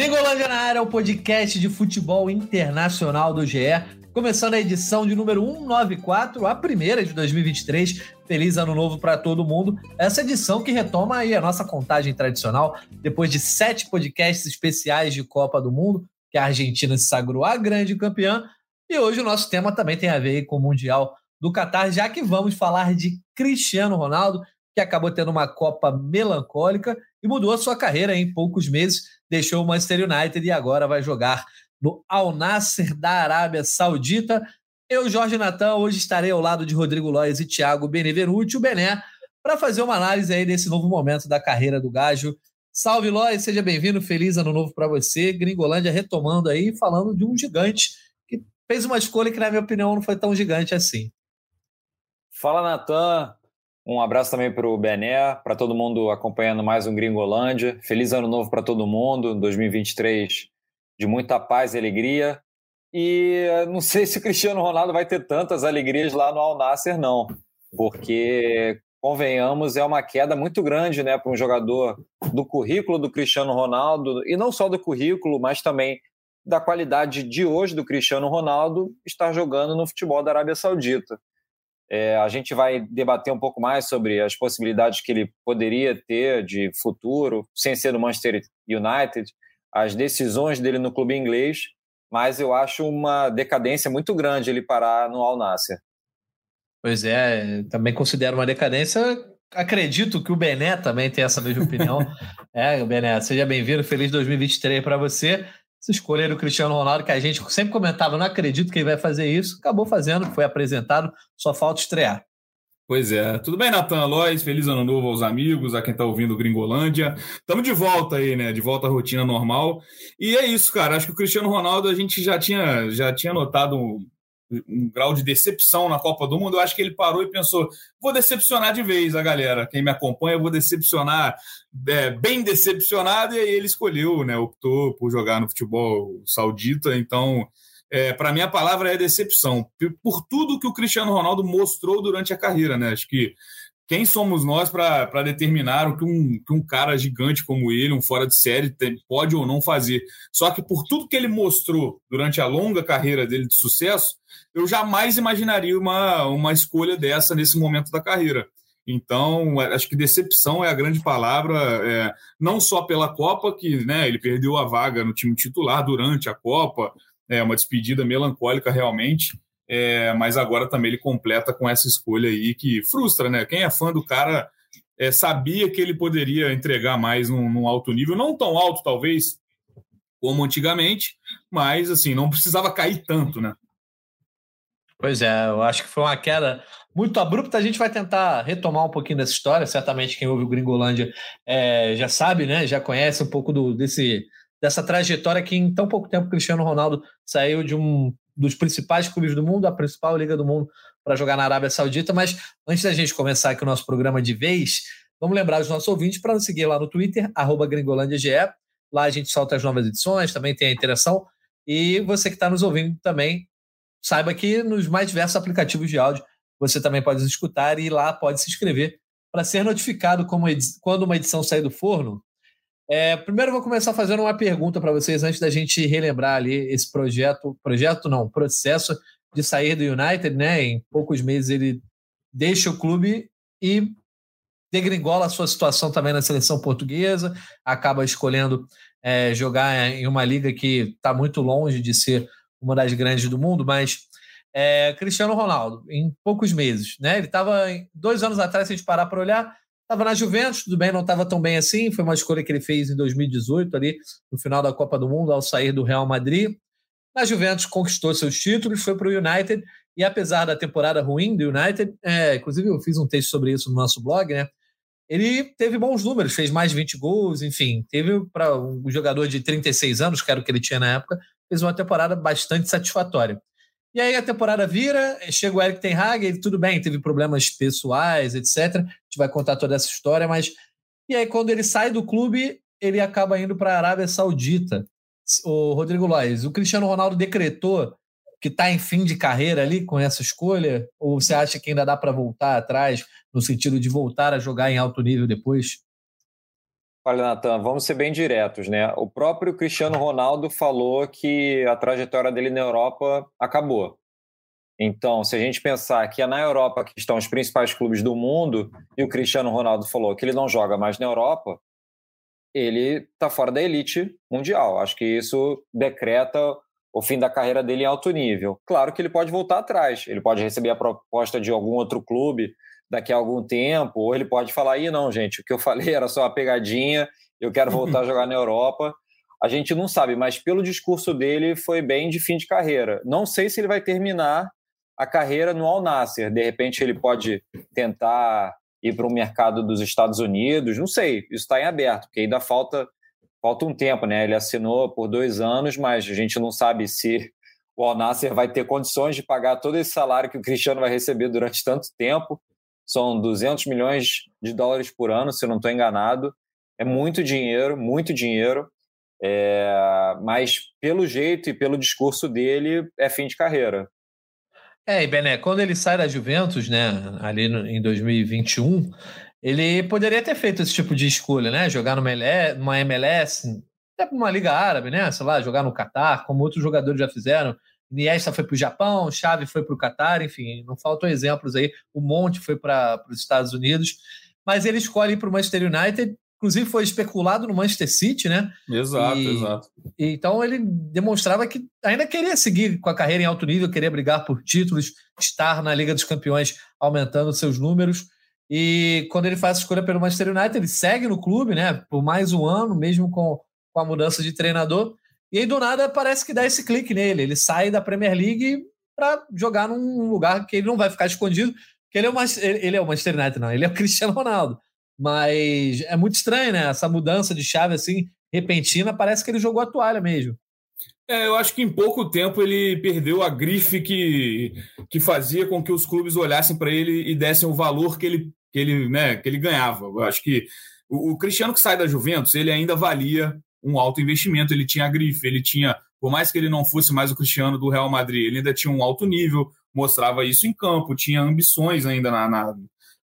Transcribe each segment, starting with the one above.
Gringolândia na área, o podcast de futebol internacional do GE. Começando a edição de número 194, a primeira de 2023. Feliz ano novo para todo mundo. Essa edição que retoma aí a nossa contagem tradicional, depois de sete podcasts especiais de Copa do Mundo, que a Argentina se sagrou a grande campeã. E hoje o nosso tema também tem a ver com o Mundial do Catar, já que vamos falar de Cristiano Ronaldo, que acabou tendo uma Copa melancólica e mudou a sua carreira em poucos meses, deixou o Manchester United e agora vai jogar no Al Nasser da Arábia Saudita. Eu, Jorge Natan, hoje estarei ao lado de Rodrigo Lois e Thiago Benevenuti, o Bené, para fazer uma análise aí desse novo momento da carreira do Gajo. Salve, Lois, seja bem-vindo, feliz ano novo para você. Gringolândia retomando aí, falando de um gigante que fez uma escolha que, na minha opinião, não foi tão gigante assim. Fala, Natan. Um abraço também para o Bené, para todo mundo acompanhando mais um Gringolândia. Feliz ano novo para todo mundo, 2023 de muita paz e alegria. E não sei se o Cristiano Ronaldo vai ter tantas alegrias lá no Al Nasser, não, porque convenhamos, é uma queda muito grande né, para um jogador do currículo do Cristiano Ronaldo, e não só do currículo, mas também da qualidade de hoje do Cristiano Ronaldo estar jogando no futebol da Arábia Saudita. É, a gente vai debater um pouco mais sobre as possibilidades que ele poderia ter de futuro, sem ser do Manchester United, as decisões dele no clube inglês, mas eu acho uma decadência muito grande ele parar no Al Nasser. Pois é, também considero uma decadência. Acredito que o Bené também tem essa mesma opinião. é, Bené, seja bem-vindo, feliz 2023 para você essa escolha do Cristiano Ronaldo, que a gente sempre comentava, não acredito que ele vai fazer isso, acabou fazendo, foi apresentado, só falta estrear. Pois é. Tudo bem, Natan Lois? Feliz ano novo aos amigos, a quem está ouvindo Gringolândia. Estamos de volta aí, né? De volta à rotina normal. E é isso, cara. Acho que o Cristiano Ronaldo a gente já tinha, já tinha notado um grau de decepção na Copa do Mundo, eu acho que ele parou e pensou: vou decepcionar de vez a galera. Quem me acompanha, vou decepcionar, é, bem decepcionado. E aí ele escolheu, né? Optou por jogar no futebol saudita. Então, é, para mim, a palavra é decepção. Por tudo que o Cristiano Ronaldo mostrou durante a carreira, né? Acho que quem somos nós para determinar o que um, que um cara gigante como ele, um fora de série, pode ou não fazer? Só que por tudo que ele mostrou durante a longa carreira dele de sucesso, eu jamais imaginaria uma, uma escolha dessa nesse momento da carreira. Então, acho que decepção é a grande palavra, é, não só pela Copa, que né, ele perdeu a vaga no time titular durante a Copa, é uma despedida melancólica realmente, é, mas agora também ele completa com essa escolha aí que frustra, né? Quem é fã do cara é, sabia que ele poderia entregar mais num, num, alto nível, não tão alto talvez como antigamente, mas assim, não precisava cair tanto, né? Pois é, eu acho que foi uma queda muito abrupta. A gente vai tentar retomar um pouquinho dessa história. Certamente quem ouve o Gringolândia é, já sabe, né? Já conhece um pouco do, desse, dessa trajetória que em tão pouco tempo Cristiano Ronaldo saiu de um dos principais clubes do mundo, a principal liga do mundo, para jogar na Arábia Saudita. Mas antes da gente começar aqui o nosso programa de vez, vamos lembrar os nossos ouvintes para nos seguir lá no Twitter, gringolândiage. Lá a gente solta as novas edições, também tem a interação. E você que está nos ouvindo também, saiba que nos mais diversos aplicativos de áudio você também pode escutar e lá pode se inscrever para ser notificado quando uma edição sair do forno. É, primeiro vou começar fazendo uma pergunta para vocês antes da gente relembrar ali esse projeto, projeto não, processo de sair do United, né? Em poucos meses ele deixa o clube e degringola a sua situação também na seleção portuguesa, acaba escolhendo é, jogar em uma liga que está muito longe de ser uma das grandes do mundo, mas é, Cristiano Ronaldo, em poucos meses, né? Ele estava dois anos atrás, se a gente parar para olhar, Estava na Juventus, tudo bem, não estava tão bem assim. Foi uma escolha que ele fez em 2018, ali, no final da Copa do Mundo, ao sair do Real Madrid. Na Juventus conquistou seus títulos, foi para o United, e apesar da temporada ruim do United, é, inclusive eu fiz um texto sobre isso no nosso blog, né? Ele teve bons números, fez mais de 20 gols, enfim, teve para um jogador de 36 anos, que era o que ele tinha na época, fez uma temporada bastante satisfatória. E aí a temporada vira, chega o Eric Ten Hag, ele, tudo bem, teve problemas pessoais, etc. A gente vai contar toda essa história, mas... E aí quando ele sai do clube, ele acaba indo para a Arábia Saudita. O Rodrigo Lois, o Cristiano Ronaldo decretou que está em fim de carreira ali com essa escolha? Ou você acha que ainda dá para voltar atrás, no sentido de voltar a jogar em alto nível depois? Olha, Natan, vamos ser bem diretos, né? O próprio Cristiano Ronaldo falou que a trajetória dele na Europa acabou. Então, se a gente pensar que é na Europa que estão os principais clubes do mundo e o Cristiano Ronaldo falou que ele não joga mais na Europa, ele está fora da elite mundial. Acho que isso decreta o fim da carreira dele em alto nível. Claro que ele pode voltar atrás, ele pode receber a proposta de algum outro clube daqui a algum tempo, ou ele pode falar: aí não, gente, o que eu falei era só uma pegadinha, eu quero voltar a jogar na Europa. A gente não sabe, mas pelo discurso dele foi bem de fim de carreira. Não sei se ele vai terminar a carreira no Al Nasser. De repente ele pode tentar ir para o mercado dos Estados Unidos, não sei, isso está em aberto, porque ainda falta, falta um tempo, né? Ele assinou por dois anos, mas a gente não sabe se o Al Nasser vai ter condições de pagar todo esse salário que o Cristiano vai receber durante tanto tempo são 200 milhões de dólares por ano, se não estou enganado. É muito dinheiro, muito dinheiro. É, mas pelo jeito e pelo discurso dele, é fim de carreira. É, e Bené, quando ele sai da Juventus, né, ali no, em 2021, ele poderia ter feito esse tipo de escolha, né? Jogar numa numa MLS até uma liga árabe, né? Sei lá, jogar no Catar, como outros jogadores já fizeram. Iniesta foi para o Japão, Xavi foi para o Catar, enfim, não faltam exemplos aí. O Monte foi para os Estados Unidos, mas ele escolhe para o Manchester United. Inclusive foi especulado no Manchester City, né? Exato, e, exato. E, então ele demonstrava que ainda queria seguir com a carreira em alto nível, queria brigar por títulos, estar na Liga dos Campeões, aumentando seus números. E quando ele faz a escolha pelo Manchester United, ele segue no clube, né? Por mais um ano, mesmo com, com a mudança de treinador. E aí, do nada, parece que dá esse clique nele. Ele sai da Premier League para jogar num lugar que ele não vai ficar escondido, porque ele é, uma, ele é o Manchester United, não. Ele é o Cristiano Ronaldo. Mas é muito estranho, né? Essa mudança de chave, assim, repentina, parece que ele jogou a toalha mesmo. É, eu acho que em pouco tempo ele perdeu a grife que, que fazia com que os clubes olhassem para ele e dessem o valor que ele, que ele, né, que ele ganhava. Eu acho que o, o Cristiano que sai da Juventus, ele ainda valia um alto investimento, ele tinha a grife, ele tinha, por mais que ele não fosse mais o Cristiano do Real Madrid, ele ainda tinha um alto nível, mostrava isso em campo, tinha ambições ainda na, na,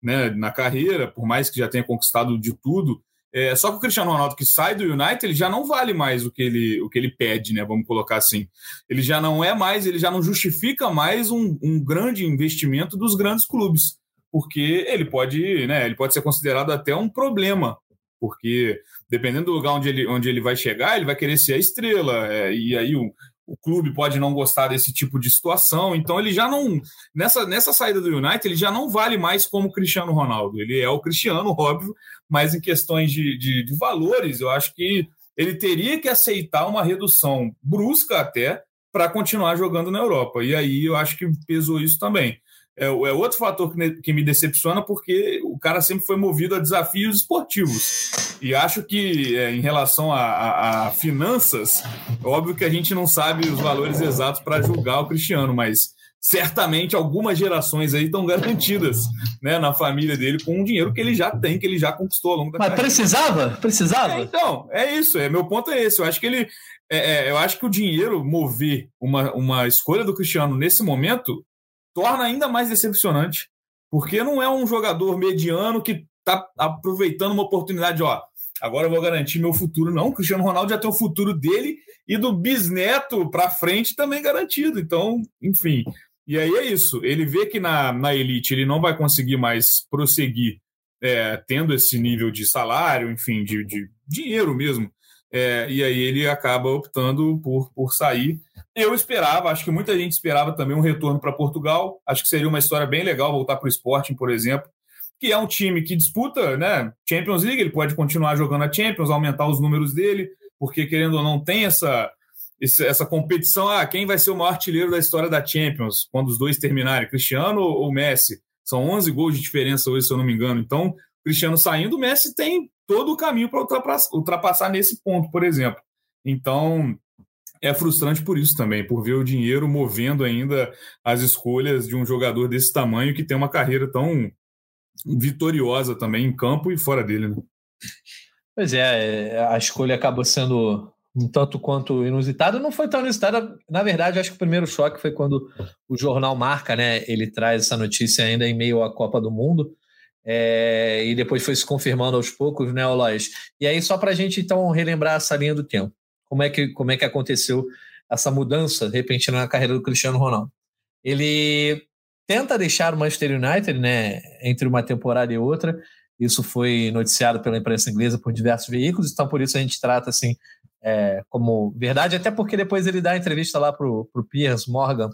né, na carreira, por mais que já tenha conquistado de tudo. É, só que o Cristiano Ronaldo que sai do United, ele já não vale mais o que ele, o que ele pede, né? Vamos colocar assim. Ele já não é mais, ele já não justifica mais um, um grande investimento dos grandes clubes, porque ele pode, né? Ele pode ser considerado até um problema porque dependendo do lugar onde ele, onde ele vai chegar, ele vai querer ser a estrela, é, e aí o, o clube pode não gostar desse tipo de situação, então ele já não, nessa, nessa saída do United, ele já não vale mais como Cristiano Ronaldo, ele é o Cristiano, óbvio, mas em questões de, de, de valores, eu acho que ele teria que aceitar uma redução brusca até para continuar jogando na Europa, e aí eu acho que pesou isso também é, é outro fator que me, decepciona, porque o cara sempre foi movido a desafios esportivos. E acho que, é, em relação a, a, a, finanças, é óbvio que a gente não sabe os valores exatos para julgar o Cristiano, mas certamente algumas gerações aí estão garantidas né, na família dele com o dinheiro que ele já tem, que ele já conquistou ao longo da Mas carreira. precisava? Precisava? É, então, é isso. É, meu ponto é esse. Eu acho que ele. É, é, eu acho que o dinheiro mover uma, uma escolha do Cristiano nesse momento torna ainda mais decepcionante, porque não é um jogador mediano que está aproveitando uma oportunidade, ó, agora eu vou garantir meu futuro. Não, o Cristiano Ronaldo já tem o futuro dele e do bisneto para frente também garantido. Então, enfim. E aí é isso. Ele vê que na, na elite ele não vai conseguir mais prosseguir é, tendo esse nível de salário, enfim, de, de dinheiro mesmo. É, e aí ele acaba optando por, por sair. Eu esperava, acho que muita gente esperava também um retorno para Portugal. Acho que seria uma história bem legal voltar para o Sporting, por exemplo, que é um time que disputa né, Champions League. Ele pode continuar jogando a Champions, aumentar os números dele, porque querendo ou não tem essa, essa competição. Ah, quem vai ser o maior artilheiro da história da Champions quando os dois terminarem? Cristiano ou Messi? São 11 gols de diferença hoje, se eu não me engano. Então, Cristiano saindo, o Messi tem todo o caminho para ultrapassar, ultrapassar nesse ponto, por exemplo. Então, é frustrante por isso também, por ver o dinheiro movendo ainda as escolhas de um jogador desse tamanho que tem uma carreira tão vitoriosa também em campo e fora dele. Né? Pois é, é a escolha acabou sendo um tanto quanto inusitada. Não foi tão inusitada, na verdade, acho que o primeiro choque foi quando o jornal Marca, né? Ele traz essa notícia ainda em meio à Copa do Mundo É, e depois foi se confirmando aos poucos, né, Olois? E aí, só para a gente então relembrar essa linha do tempo, como é que, como é que aconteceu essa mudança repentina na carreira do Cristiano Ronaldo? Ele tenta deixar o Manchester United, né, entre uma temporada e outra. Isso foi noticiado pela imprensa inglesa por diversos veículos, então por isso a gente trata assim é, como verdade, até porque depois ele dá entrevista lá para o Piers Morgan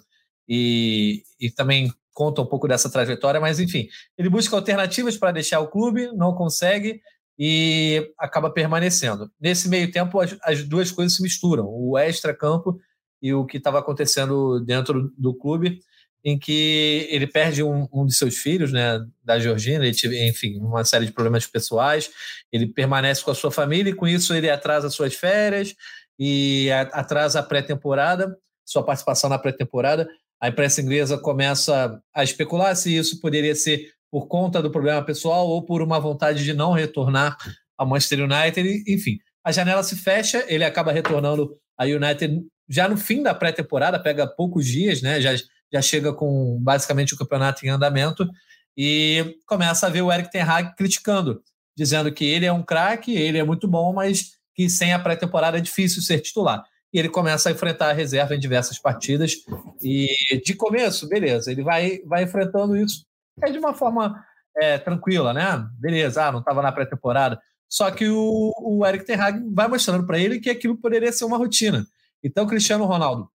e, e também conta um pouco dessa trajetória, mas enfim, ele busca alternativas para deixar o clube, não consegue e acaba permanecendo. Nesse meio tempo, as, as duas coisas se misturam, o extra-campo e o que estava acontecendo dentro do clube, em que ele perde um, um de seus filhos, né, da Georgina, ele teve, enfim, uma série de problemas pessoais, ele permanece com a sua família e com isso ele atrasa suas férias e atrasa a pré-temporada, sua participação na pré-temporada, a imprensa inglesa começa a especular se isso poderia ser por conta do problema pessoal ou por uma vontade de não retornar ao Manchester United. Enfim, a janela se fecha, ele acaba retornando a United já no fim da pré-temporada, pega poucos dias, né? Já, já chega com basicamente o campeonato em andamento e começa a ver o Eric Ten Hag criticando, dizendo que ele é um craque, ele é muito bom, mas que sem a pré-temporada é difícil ser titular e ele começa a enfrentar a reserva em diversas partidas. E de começo, beleza, ele vai, vai enfrentando isso é de uma forma é, tranquila, né? Beleza, ah, não estava na pré-temporada. Só que o, o Eric Ten Hag vai mostrando para ele que aquilo poderia ser uma rotina. Então, Cristiano Ronaldo,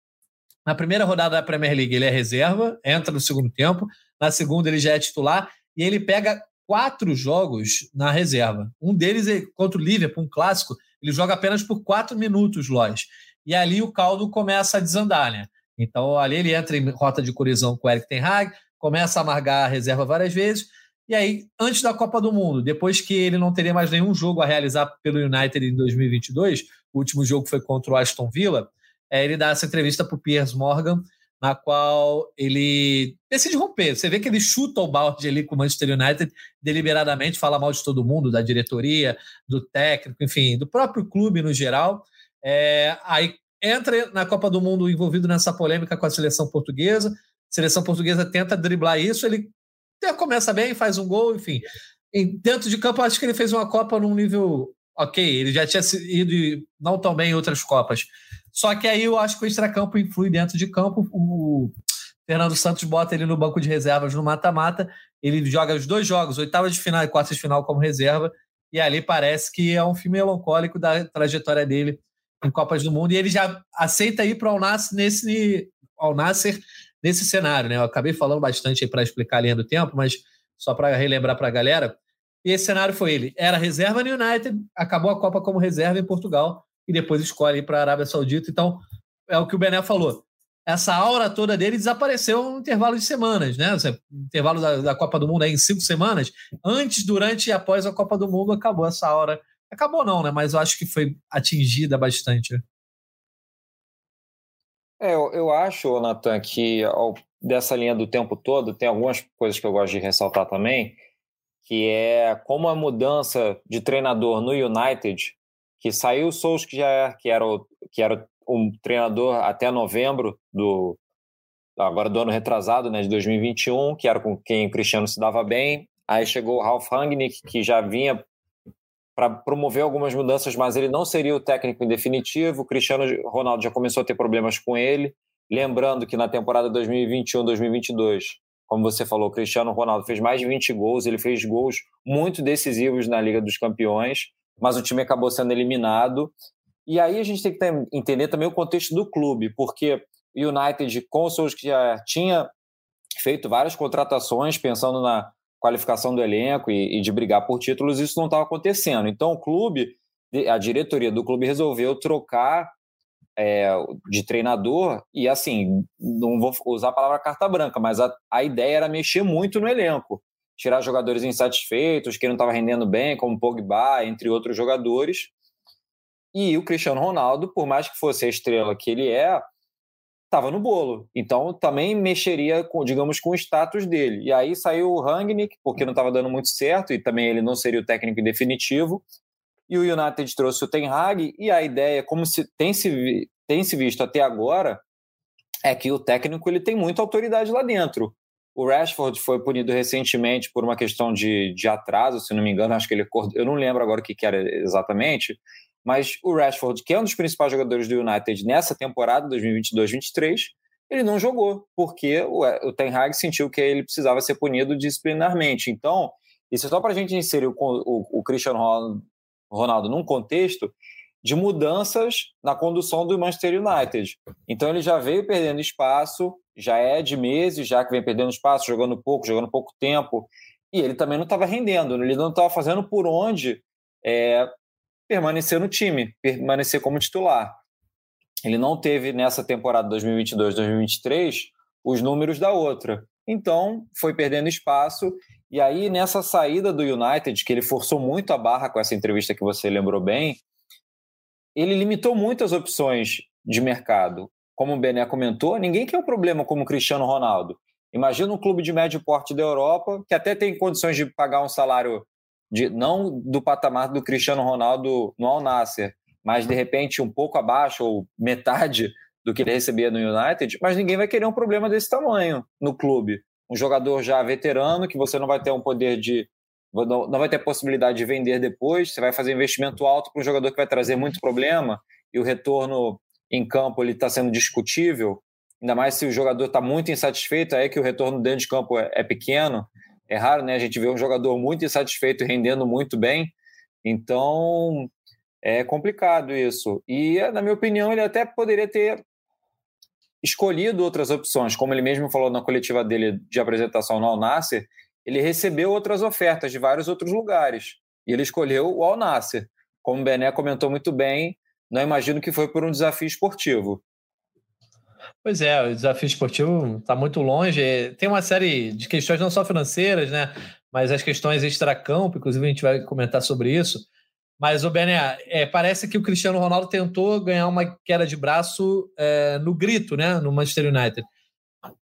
na primeira rodada da Premier League, ele é reserva, entra no segundo tempo. Na segunda, ele já é titular e ele pega quatro jogos na reserva. Um deles é contra o Liverpool, um clássico. Ele joga apenas por quatro minutos, Lois e ali o caldo começa a desandar, né? Então ali ele entra em rota de colisão com o Eric Ten Hag, começa a amargar a reserva várias vezes, e aí, antes da Copa do Mundo, depois que ele não teria mais nenhum jogo a realizar pelo United em 2022, o último jogo foi contra o Aston Villa, é, ele dá essa entrevista para o Piers Morgan, na qual ele decide romper. Você vê que ele chuta o balde ali com o Manchester United deliberadamente, fala mal de todo mundo, da diretoria, do técnico, enfim, do próprio clube no geral. É, aí entra na Copa do Mundo envolvido nessa polêmica com a seleção portuguesa. A seleção portuguesa tenta driblar isso, ele começa bem, faz um gol, enfim. dentro de campo, acho que ele fez uma Copa num nível ok. Ele já tinha ido não tão bem em outras Copas. Só que aí eu acho que o extracampo influi dentro de campo. O Fernando Santos bota ele no banco de reservas no mata-mata. Ele joga os dois jogos, oitavas de final e quartas de final, como reserva. E ali parece que é um filme melancólico da trajetória dele em Copas do Mundo e ele já aceita ir para o Al-Nasser nesse, Al nesse cenário. Né? Eu acabei falando bastante para explicar a linha do tempo, mas só para relembrar para a galera. E esse cenário foi ele. Era reserva no United, acabou a Copa como reserva em Portugal e depois escolhe ir para a Arábia Saudita. Então, é o que o Bené falou. Essa aura toda dele desapareceu no intervalo de semanas, né? Intervalo da, da Copa do Mundo aí em cinco semanas. Antes, durante e após a Copa do Mundo, acabou essa aura Acabou não, né? Mas eu acho que foi atingida bastante. É, eu, eu acho, Nathan, que ao, dessa linha do tempo todo, tem algumas coisas que eu gosto de ressaltar também, que é como a mudança de treinador no United, que saiu o Solskjaer, que era o, que era um treinador até novembro do agora do ano retrasado, né, de 2021, que era com quem o Cristiano se dava bem. Aí chegou o Ralf Rangnick, que já vinha para promover algumas mudanças, mas ele não seria o técnico em definitivo. O Cristiano Ronaldo já começou a ter problemas com ele. Lembrando que na temporada 2021-2022, como você falou, o Cristiano Ronaldo fez mais de 20 gols, ele fez gols muito decisivos na Liga dos Campeões, mas o time acabou sendo eliminado. E aí a gente tem que entender também o contexto do clube, porque o United, com o Solskjaer, tinha feito várias contratações pensando na qualificação do elenco e, e de brigar por títulos, isso não estava acontecendo. Então, o clube, a diretoria do clube resolveu trocar é, de treinador e, assim, não vou usar a palavra carta branca, mas a, a ideia era mexer muito no elenco. Tirar jogadores insatisfeitos, que não estavam rendendo bem, como Pogba, entre outros jogadores. E o Cristiano Ronaldo, por mais que fosse a estrela que ele é, estava no bolo. Então também mexeria, com, digamos, com o status dele. E aí saiu o Rangnick, porque não estava dando muito certo, e também ele não seria o técnico definitivo. E o United trouxe o Ten Hag, e a ideia, como se tem se, tem se visto até agora, é que o técnico ele tem muita autoridade lá dentro. O Rashford foi punido recentemente por uma questão de, de atraso, se não me engano, acho que ele eu não lembro agora o que, que era exatamente, mas o Rashford, que é um dos principais jogadores do United nessa temporada 2022-23, ele não jogou, porque o, o Ten Hag sentiu que ele precisava ser punido disciplinarmente. Então, isso é só para a gente inserir o, o, o Cristiano Ronaldo num contexto de mudanças na condução do Manchester United. Então ele já veio perdendo espaço, já é de meses, já que vem perdendo espaço, jogando pouco, jogando pouco tempo, e ele também não estava rendendo, ele não estava fazendo por onde é, permanecer no time, permanecer como titular. Ele não teve nessa temporada 2022-2023 os números da outra. Então, foi perdendo espaço. E aí, nessa saída do United, que ele forçou muito a barra com essa entrevista que você lembrou bem, ele limitou muito as opções de mercado. Como o Bené comentou, ninguém quer um problema como o Cristiano Ronaldo. Imagina um clube de médio porte da Europa que até tem condições de pagar um salário de, não do patamar do Cristiano Ronaldo no Al Nasser, mas de repente um pouco abaixo ou metade do que ele recebia no United, mas ninguém vai querer um problema desse tamanho no clube. Um jogador já veterano que você não vai ter um poder de não vai ter possibilidade de vender depois, você vai fazer investimento alto para um jogador que vai trazer muito problema e o retorno em campo ele está sendo discutível, ainda mais se o jogador está muito insatisfeito, aí é que o retorno dentro de campo é, é, pequeno. É raro, né? A gente vê um jogador muito insatisfeito rendendo muito bem. Então é complicado isso. E, na minha opinião, ele até poderia ter escolhido outras opções, como ele mesmo falou na coletiva dele de apresentação no Al Nasser, ele recebeu outras ofertas de vários outros lugares e ele escolheu o Al Nasser. Como o Bené comentou muito bem, não imagino que foi por um desafio esportivo. Pois é, o desafio esportivo está muito longe. Tem uma série de questões não só financeiras, né, mas as questões extracampo, inclusive a gente vai comentar sobre isso. Mas, o Bené, é, parece que o Cristiano Ronaldo tentou ganhar uma queda de braço é, no grito, né, no Manchester United.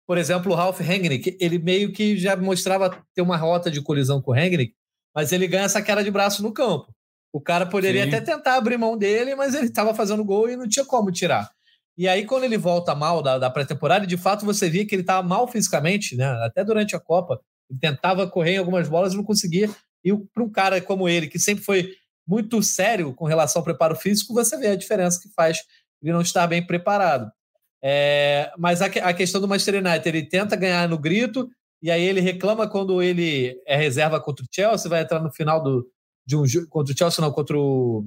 Por exemplo, o Ralph Rangnick, ele meio que já mostrava ter uma rota de colisão com o Rangnick, mas ele ganha essa queda de braço no campo. O cara poderia Sim. até tentar abrir mão dele, mas ele estava fazendo gol e não tinha como tirar. E aí, quando ele volta mal da, da pré-temporada, de fato você via que ele estava mal fisicamente, né? Até durante a Copa. Ele tentava correr em algumas bolas e não conseguia. E para um cara como ele, que sempre foi muito sério com relação ao preparo físico, você vê a diferença que faz ele não estar bem preparado. É, mas a, a, questão do Manchester United, ele tenta ganhar no grito, e aí ele reclama quando ele é reserva contra o Chelsea, vai entrar no final do, de um contra o Chelsea, não, contra o.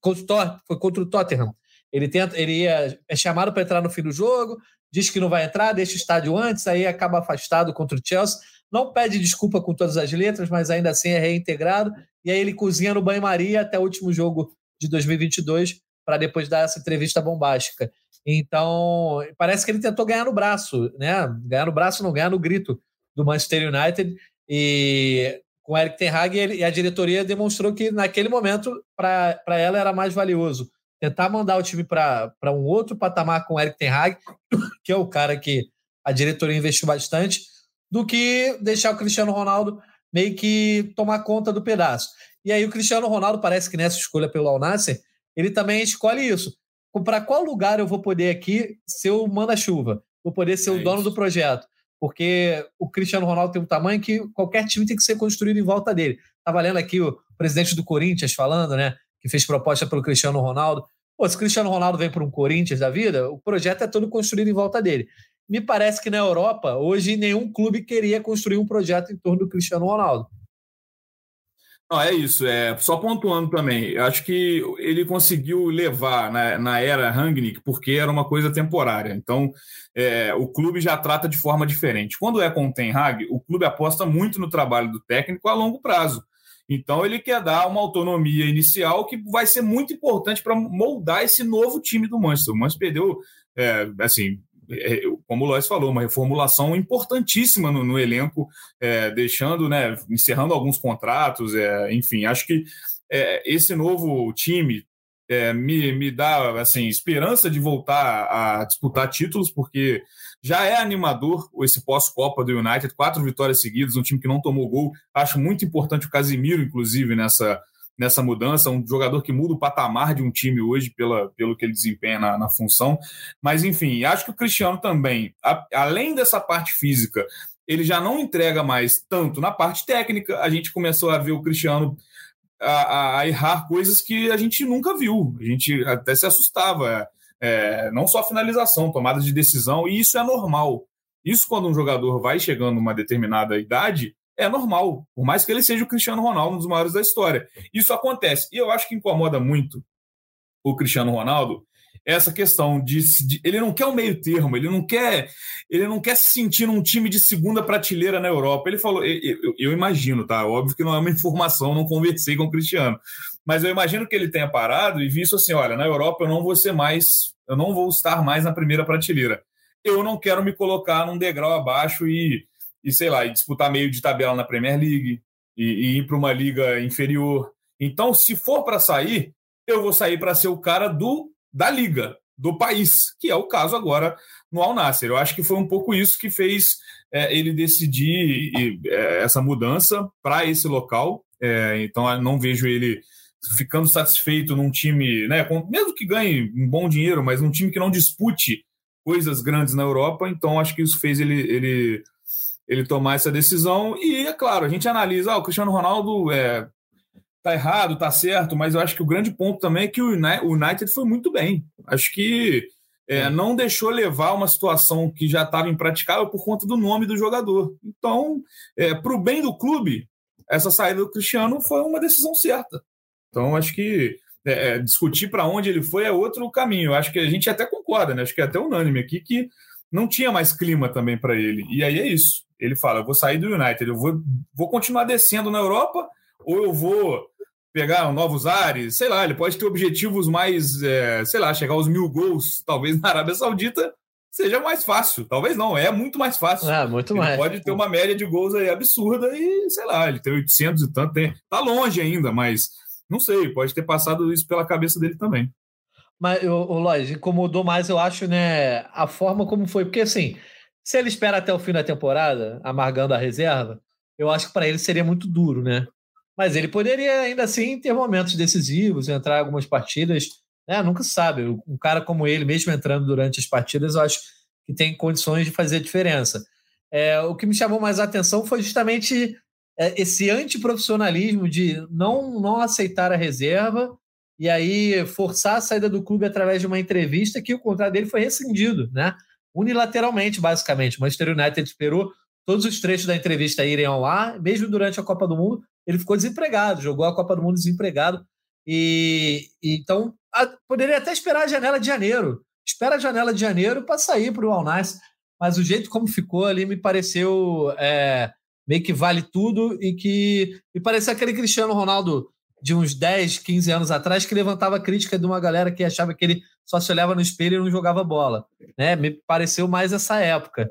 Contra, foi contra o Tottenham. Ele tenta, ele ia, é chamado para entrar no fim do jogo, diz que não vai entrar, deixa o estádio antes, aí acaba afastado contra o Chelsea. Não pede desculpa com todas as letras, mas ainda assim é reintegrado. E aí ele cozinha no banho-maria até o último jogo de 2022 para depois dar essa entrevista bombástica. Então, parece que ele tentou ganhar no braço, né? Ganhar no braço, não ganhar no grito do Manchester United. E com o Eric Ten Hag, e a diretoria demonstrou que naquele momento, para ela, era mais valioso tentar mandar o time para um outro patamar com o Eric Ten Hag, que é o cara que a diretoria investiu bastante, do que deixar o Cristiano Ronaldo meio que tomar conta do pedaço. E aí o Cristiano Ronaldo parece que nessa escolha pelo Al Nasser, ele também escolhe isso para qual lugar eu vou poder aqui ser o manda-chuva? Vou poder ser é o dono isso. do projeto. Porque o Cristiano Ronaldo tem um tamanho que qualquer time tem que ser construído em volta dele. Estava lendo aqui o presidente do Corinthians falando, né? Que fez proposta pelo Cristiano Ronaldo. Pô, se o Cristiano Ronaldo vem para um Corinthians da vida, o projeto é todo construído em volta dele. Me parece que na Europa, hoje, nenhum clube queria construir um projeto em torno do Cristiano Ronaldo. Não, é isso. É, só pontuando também, acho que ele conseguiu levar na, na era Rangnick porque era uma coisa temporária. Então, é, o clube já trata de forma diferente. Quando é com o Ten Hag, o clube aposta muito no trabalho do técnico a longo prazo. Então, ele quer dar uma autonomia inicial que vai ser muito importante para moldar esse novo time do Manchester. O Manchester perdeu, é, assim, é, como o Lois falou, uma reformulação importantíssima no, no elenco, é, deixando, né, encerrando alguns contratos, é, enfim, acho que é, esse novo time é, me, me dá assim esperança de voltar a disputar títulos, porque já é animador esse pós-Copa do United, quatro vitórias seguidas, um time que não tomou gol. Acho muito importante o Casimiro, inclusive, nessa, nessa mudança, um jogador que muda o patamar de um time hoje pela, pelo que ele desempenha na, na função. Mas, enfim, acho que o Cristiano também, a, além dessa parte física, ele já não entrega mais tanto na parte técnica. A gente começou a ver o Cristiano a, a errar coisas que a gente nunca viu. A gente até se assustava. É, não só finalização, tomada de decisão, e isso é normal. Isso, quando um jogador vai chegando uma determinada idade, é normal, por mais que ele seja o Cristiano Ronaldo, um dos maiores da história. Isso acontece. E eu acho que incomoda muito o Cristiano Ronaldo essa questão de, de, ele não quer o meio termo, ele não quer ele não quer se sentir num time de segunda prateleira na Europa. Ele falou, eu, eu, eu, imagino, tá? Óbvio que não é uma informação, não conversei com o Cristiano, mas eu imagino que ele tenha parado e visto assim, olha, na Europa eu não vou ser mais, eu não vou estar mais na primeira prateleira. Eu não quero me colocar num degrau abaixo e, e sei lá, e disputar meio de tabela na Premier League e, e ir para uma liga inferior. Então, se for para sair, eu vou sair para ser o cara do da liga, do país, que é o caso agora no Al Nasser. Eu acho que foi um pouco isso que fez é, ele decidir é, essa mudança para esse local. É, então, não vejo ele ficando satisfeito num time, né, com, mesmo que ganhe um bom dinheiro, mas num time que não dispute coisas grandes na Europa. Então, acho que isso fez ele, ele, ele tomar essa decisão. E, é claro, a gente analisa, ah, o Cristiano Ronaldo é, tá errado, tá certo, mas eu acho que o grande ponto também é que o United foi muito bem. Acho que é, não deixou levar uma situação que já estava impraticável por conta do nome do jogador. Então, é, para o bem do clube, essa saída do Cristiano foi uma decisão certa. Então, acho que é, é discutir para onde ele foi é outro caminho. Acho que a gente até concorda, né? Acho que é até unânime aqui que não tinha mais clima também para ele. E aí é isso. Ele fala: eu vou sair do United, eu vou, vou continuar descendo na Europa, ou eu vou pegar novos ares, sei lá, ele pode ter objetivos mais, é, sei lá, chegar aos mil gols, talvez na Arábia Saudita seja mais fácil. Talvez não, é muito mais fácil. É, muito ele mais. Pode ter uma média de gols aí absurda e, sei lá, ele tem 800 e tanto, tem, tá longe ainda, mas não sei, pode ter passado isso pela cabeça dele também. Mas, o Lois, incomodou mais, eu acho, né, a forma como foi, porque assim, se ele espera até o fim da temporada, amargando a reserva, eu acho que para ele seria muito duro, né? Mas ele poderia ainda assim ter momentos decisivos, entrar em algumas partidas, né? Nunca sabe. Um cara como ele, mesmo entrando durante as partidas, eu acho que tem condições de fazer diferença. É, o que me chamou mais a atenção foi justamente esse antiprofissionalismo de não, não aceitar a reserva e aí forçar a saída do clube através de uma entrevista que o contrato dele foi rescindido, né? Unilateralmente, basicamente. O Manchester United esperou todos os trechos da entrevista irem ao ar, mesmo durante a Copa do Mundo, ele ficou desempregado, jogou a Copa do Mundo desempregado. E, e então a, poderia até esperar a janela de janeiro. Espera a janela de janeiro para sair para o Alnás. Mas o jeito como ficou ali me pareceu é, meio que vale tudo e que me parecia aquele Cristiano Ronaldo de uns 10, 15 anos atrás que levantava crítica de uma galera que achava que ele só se olhava no espelho e não jogava bola. Né? Me pareceu mais essa época.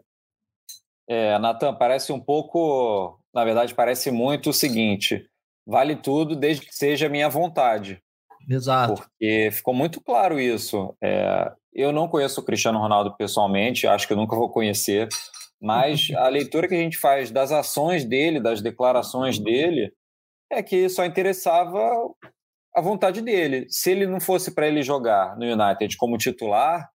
É, Natan, parece um pouco, na verdade, parece muito o seguinte: vale tudo desde que seja minha vontade. Exato. Porque ficou muito claro isso. É, eu não conheço o Cristiano Ronaldo pessoalmente, acho que eu nunca vou conhecer, mas a leitura que a gente faz das ações dele, das declarações dele, é que só interessava a vontade dele. Se ele não fosse para ele jogar no United como titular,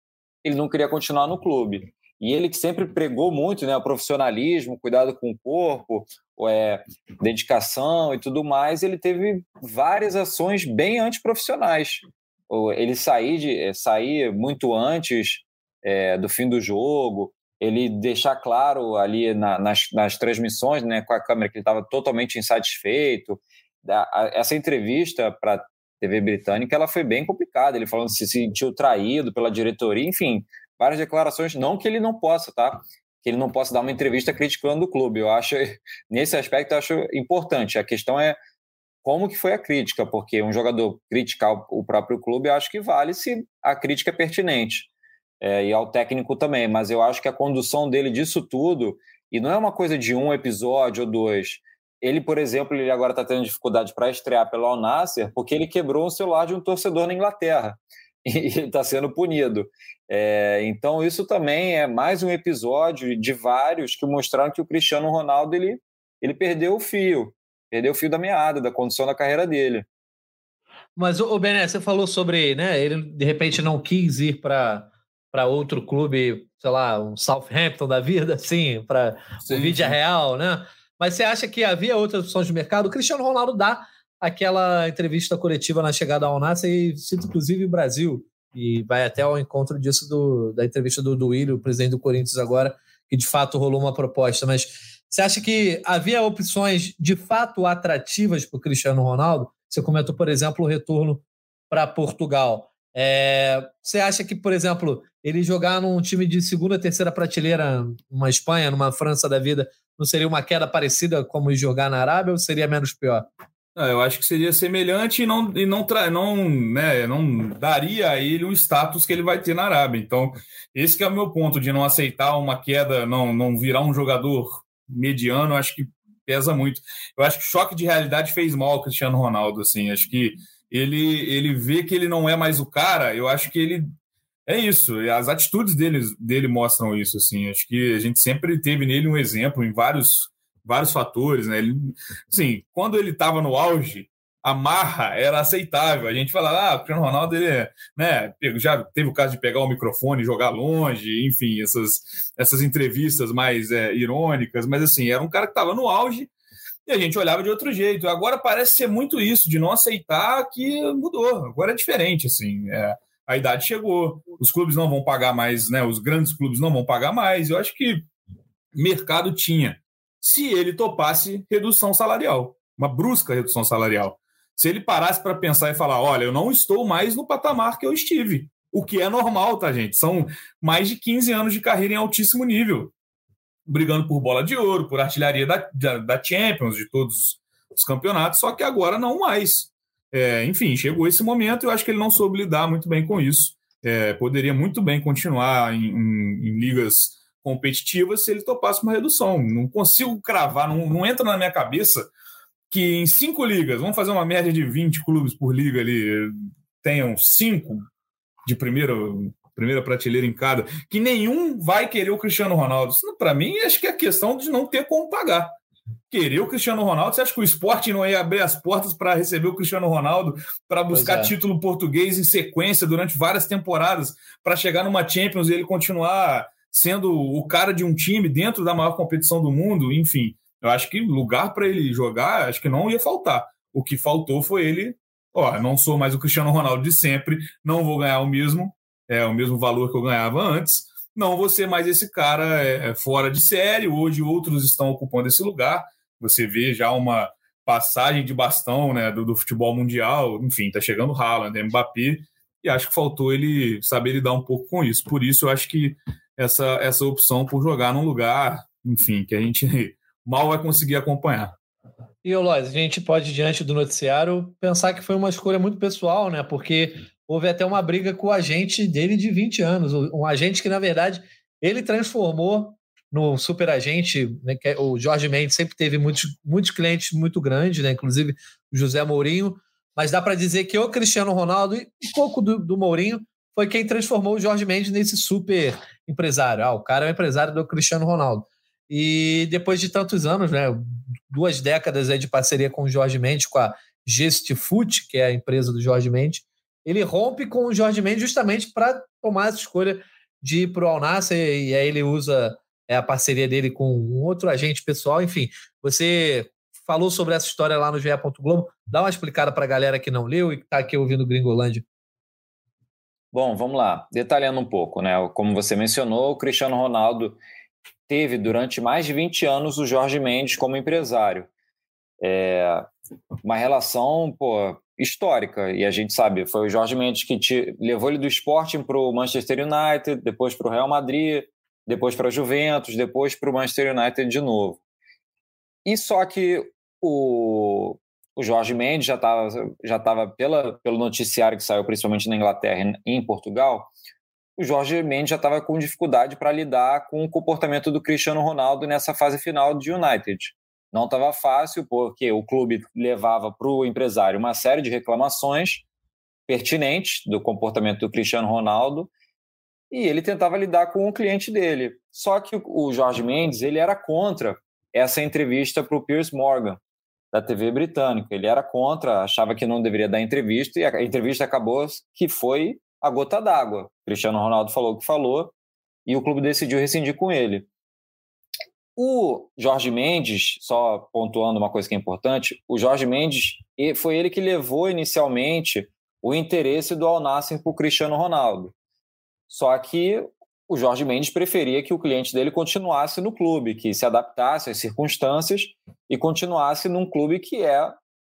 ele não queria continuar no clube. E ele que sempre pregou muito né, o profissionalismo, cuidado com o corpo, é, dedicação e tudo mais, ele teve várias ações bem antiprofissionais. Ele sair, de, é, sair muito antes é, do fim do jogo, ele deixar claro ali na, nas, nas transmissões né, com a câmera que ele estava totalmente insatisfeito. Essa entrevista para TV britânica ela foi bem complicada. Ele falando que se sentiu traído pela diretoria, enfim, várias declarações, não que ele não possa, tá? Que ele não possa dar uma entrevista criticando o clube. Eu acho, nesse aspecto, eu acho importante. A questão é como que foi a crítica, porque um jogador criticar o próprio clube, eu acho que vale se a crítica é pertinente. É, e ao técnico também, mas eu acho que a condução dele disso tudo, e não é uma coisa de um episódio ou dois. Ele, por exemplo, ele agora está tendo dificuldade para estrear pelo Al porque ele quebrou o celular de um torcedor na Inglaterra e está sendo punido. É, então, isso também é mais um episódio de vários que mostraram que o Cristiano Ronaldo ele, ele perdeu o fio, perdeu o fio da meada, da condição da carreira dele. Mas, o Bené, você falou sobre, né, ele de repente não quis ir para para outro clube, sei lá, um Southampton da vida, assim, para o Vídeo Real, né? Mas você acha que havia outras opções de mercado? O Cristiano Ronaldo dá aquela entrevista coletiva na chegada ao Nasser e cita inclusive o Brasil. E vai até ao encontro disso do, da entrevista do Duílio, o presidente do Corinthians agora, que de fato rolou uma proposta. Mas você acha que havia opções de fato atrativas para o Cristiano Ronaldo? Você comentou, por exemplo, o retorno para Portugal. É, você acha que, por exemplo, ele jogar num time de segunda, terceira prateleira, numa Espanha, numa França da vida, não seria uma queda parecida como jogar na Arábia ou seria menos pior? Não, eu acho que seria semelhante e não, e não, tra, não, né, não daria a ele o status que ele vai ter na Arábia. Então, esse é o meu ponto de não aceitar uma queda, não, não virar um jogador mediano, acho que pesa muito. Eu acho que o choque de realidade fez mal ao Cristiano Ronaldo, assim, acho que ele, ele vê que ele não é mais o cara, eu acho que ele é isso, as atitudes dele, dele mostram isso, assim, acho que a gente sempre teve nele um exemplo em vários vários fatores, né? Ele, assim, quando ele estava no auge, a marra era aceitável. A gente fala, ah, o Cristiano Ronaldo, ele, é, né, já teve o caso de pegar o microfone e jogar longe, enfim, essas, essas entrevistas mais é, irônicas, mas assim, era um cara que estava no auge e a gente olhava de outro jeito. Agora parece ser muito isso, de não aceitar que mudou. Agora é diferente, assim. É, a idade chegou, os clubes não vão pagar mais, né? Os grandes clubes não vão pagar mais. Eu acho que mercado tinha. Se ele topasse redução salarial, uma brusca redução salarial. Se ele parasse para pensar e falar: olha, eu não estou mais no patamar que eu estive. O que é normal, tá, gente? São mais de 15 anos de carreira em altíssimo nível brigando por bola de ouro, por artilharia da, da, da Champions, de todos os campeonatos, só que agora não mais. É, enfim, chegou esse momento e eu acho que ele não soube lidar muito bem com isso. É, poderia muito bem continuar em, em, em, ligas competitivas se ele topasse uma redução. Não consigo cravar, não, não entra na minha cabeça que em cinco ligas, vamos fazer uma média de 20 clubes por liga ali, tenham cinco de primeira primeira prateleira em cada, que nenhum vai querer o Cristiano Ronaldo. Para mim, acho que é questão de não ter como pagar. Querer o Cristiano Ronaldo, você acha que o esporte não ia abrir as portas para receber o Cristiano Ronaldo para buscar é. título português em sequência durante várias temporadas, para chegar numa Champions e ele continuar sendo o cara de um time dentro da maior competição do mundo? Enfim, eu acho que lugar para ele jogar, acho que não ia faltar. O que faltou foi ele ó, não sou mais o Cristiano Ronaldo de sempre, não vou ganhar o mesmo, é, o mesmo valor que eu ganhava antes, não vou ser mais esse cara é, é, fora de série. Hoje outros estão ocupando esse lugar. Você vê já uma passagem de bastão né, do, do futebol mundial. Enfim, está chegando o Haaland, Mbappé, e acho que faltou ele saber lidar um pouco com isso. Por isso, eu acho que essa, essa opção por jogar num lugar, enfim, que a gente mal vai conseguir acompanhar. E, Lois, a gente pode, diante do noticiário, pensar que foi uma escolha muito pessoal, né? Porque houve até uma briga com o agente dele de 20 anos, um agente que, na verdade, ele transformou no super agente, né, que é, o Jorge Mendes sempre teve muitos, muitos clientes muito grandes, né, inclusive o José Mourinho, mas dá para dizer que o Cristiano Ronaldo e um pouco do, do Mourinho foi quem transformou o Jorge Mendes nesse super empresário. Ah, o cara é o empresário do Cristiano Ronaldo. E depois de tantos anos, né, duas décadas aí de parceria com o Jorge Mendes, com a Gestifoot, que é a empresa do Jorge Mendes, ele rompe com o Jorge Mendes justamente para tomar essa escolha de ir para o Alnasser e aí ele usa é, a parceria dele com um outro agente pessoal. Enfim, você falou sobre essa história lá no GE. Globo. Dá uma explicada para a galera que não leu e que está aqui ouvindo Gringolândia. Bom, vamos lá. Detalhando um pouco, né? Como você mencionou, o Cristiano Ronaldo teve durante mais de 20 anos o Jorge Mendes como empresário. É uma relação, pô, histórica. E a gente sabe, foi o Jorge Mendes que te, levou ele do Sporting para o Manchester United, depois para o Real Madrid, depois para a Juventus, depois para o Manchester United de novo. E só que o, o Jorge Mendes já estava já tava pela, pelo noticiário que saiu principalmente na Inglaterra e em Portugal, o Jorge Mendes já estava com dificuldade para lidar com o comportamento do Cristiano Ronaldo nessa fase final de United. Não estava fácil, porque o clube levava para o empresário uma série de reclamações pertinentes do comportamento do Cristiano Ronaldo e ele tentava lidar com o cliente dele. Só que o Jorge Mendes ele era contra essa entrevista para o Piers Morgan, da TV britânica. Ele era contra, achava que não deveria dar entrevista, e a entrevista acabou que foi a gota d'água. Cristiano Ronaldo falou o que falou e o clube decidiu rescindir com ele. O Jorge Mendes, só pontuando uma coisa que é importante, o Jorge Mendes foi ele que levou inicialmente o interesse do Al Nassr para o Cristiano Ronaldo. Só que o Jorge Mendes preferia que o cliente dele continuasse no clube, que se adaptasse às circunstâncias e continuasse num clube que é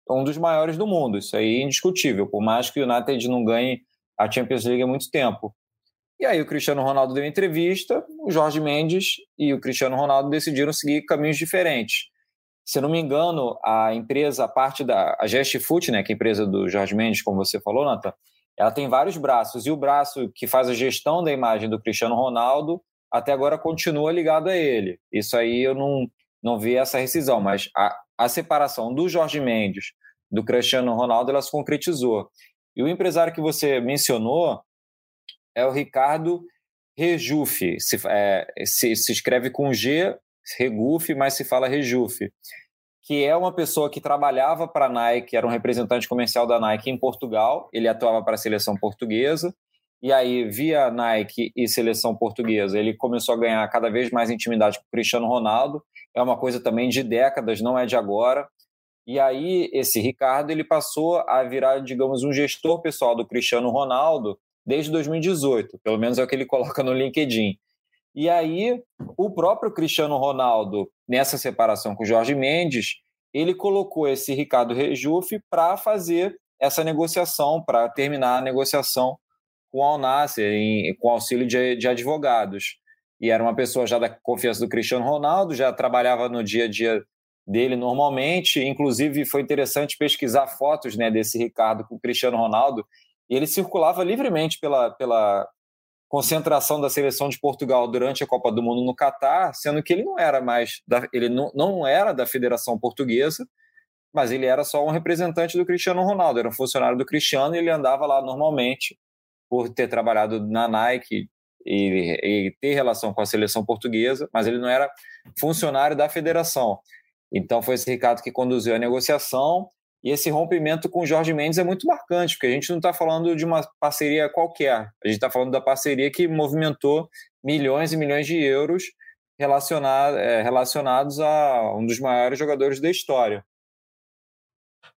um dos maiores do mundo. Isso aí é indiscutível, por mais que o United não ganhe a Champions League há muito tempo. E aí o Cristiano Ronaldo deu entrevista, o Jorge Mendes e o Cristiano Ronaldo decidiram seguir caminhos diferentes. Se não me engano, a empresa, a parte da a Gestfoot, né, que é a empresa do Jorge Mendes, como você falou, Nathan, ela tem vários braços, e o braço que faz a gestão da imagem do Cristiano Ronaldo até agora continua ligado a ele. Isso aí eu não, não vi essa rescisão, mas a, a separação do Jorge Mendes do Cristiano Ronaldo ela se concretizou. E o empresário que você mencionou é o Ricardo Rejufe. Se, é, se, se escreve com G, Regufe, mas se fala Rejufe que é uma pessoa que trabalhava para a Nike, era um representante comercial da Nike em Portugal, ele atuava para a seleção portuguesa, e aí, via Nike e seleção portuguesa, ele começou a ganhar cada vez mais intimidade com o Cristiano Ronaldo, é uma coisa também de décadas, não é de agora, e aí esse Ricardo, ele passou a virar, digamos, um gestor pessoal do Cristiano Ronaldo desde 2018, pelo menos é o que ele coloca no LinkedIn. E aí, o próprio Cristiano Ronaldo, nessa separação com o Jorge Mendes, ele colocou esse Ricardo Rejufe para fazer essa negociação, para terminar a negociação com o Alnasser, com auxílio de, de advogados. E era uma pessoa já da confiança do Cristiano Ronaldo, já trabalhava no dia a dia dele normalmente. Inclusive, foi interessante pesquisar fotos né, desse Ricardo com o Cristiano Ronaldo. E ele circulava livremente pela, pela, concentração da seleção de Portugal durante a Copa do Mundo no Catar, sendo que ele não era mais da, ele não, não era da Federação Portuguesa, mas ele era só um representante do Cristiano Ronaldo, era um funcionário do Cristiano e ele andava lá normalmente por ter trabalhado na Nike e, e ter relação com a seleção portuguesa, mas ele não era funcionário da federação. Então foi esse Ricardo que conduziu a negociação e esse rompimento com o Jorge Mendes é muito marcante, porque a gente não está falando de uma parceria qualquer, a gente está falando da parceria que movimentou milhões e milhões de euros relacionado, é, relacionados a um dos maiores jogadores da história.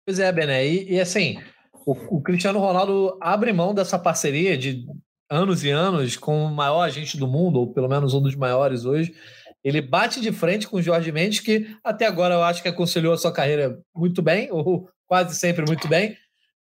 Pois é, Bené, e, e assim, o, o, Cristiano Ronaldo abre mão dessa parceria de anos e anos com o maior agente do mundo, ou pelo menos um dos maiores hoje, ele bate de frente com o Jorge Mendes, que até agora eu acho que aconselhou a sua carreira muito bem, ou quase sempre muito bem,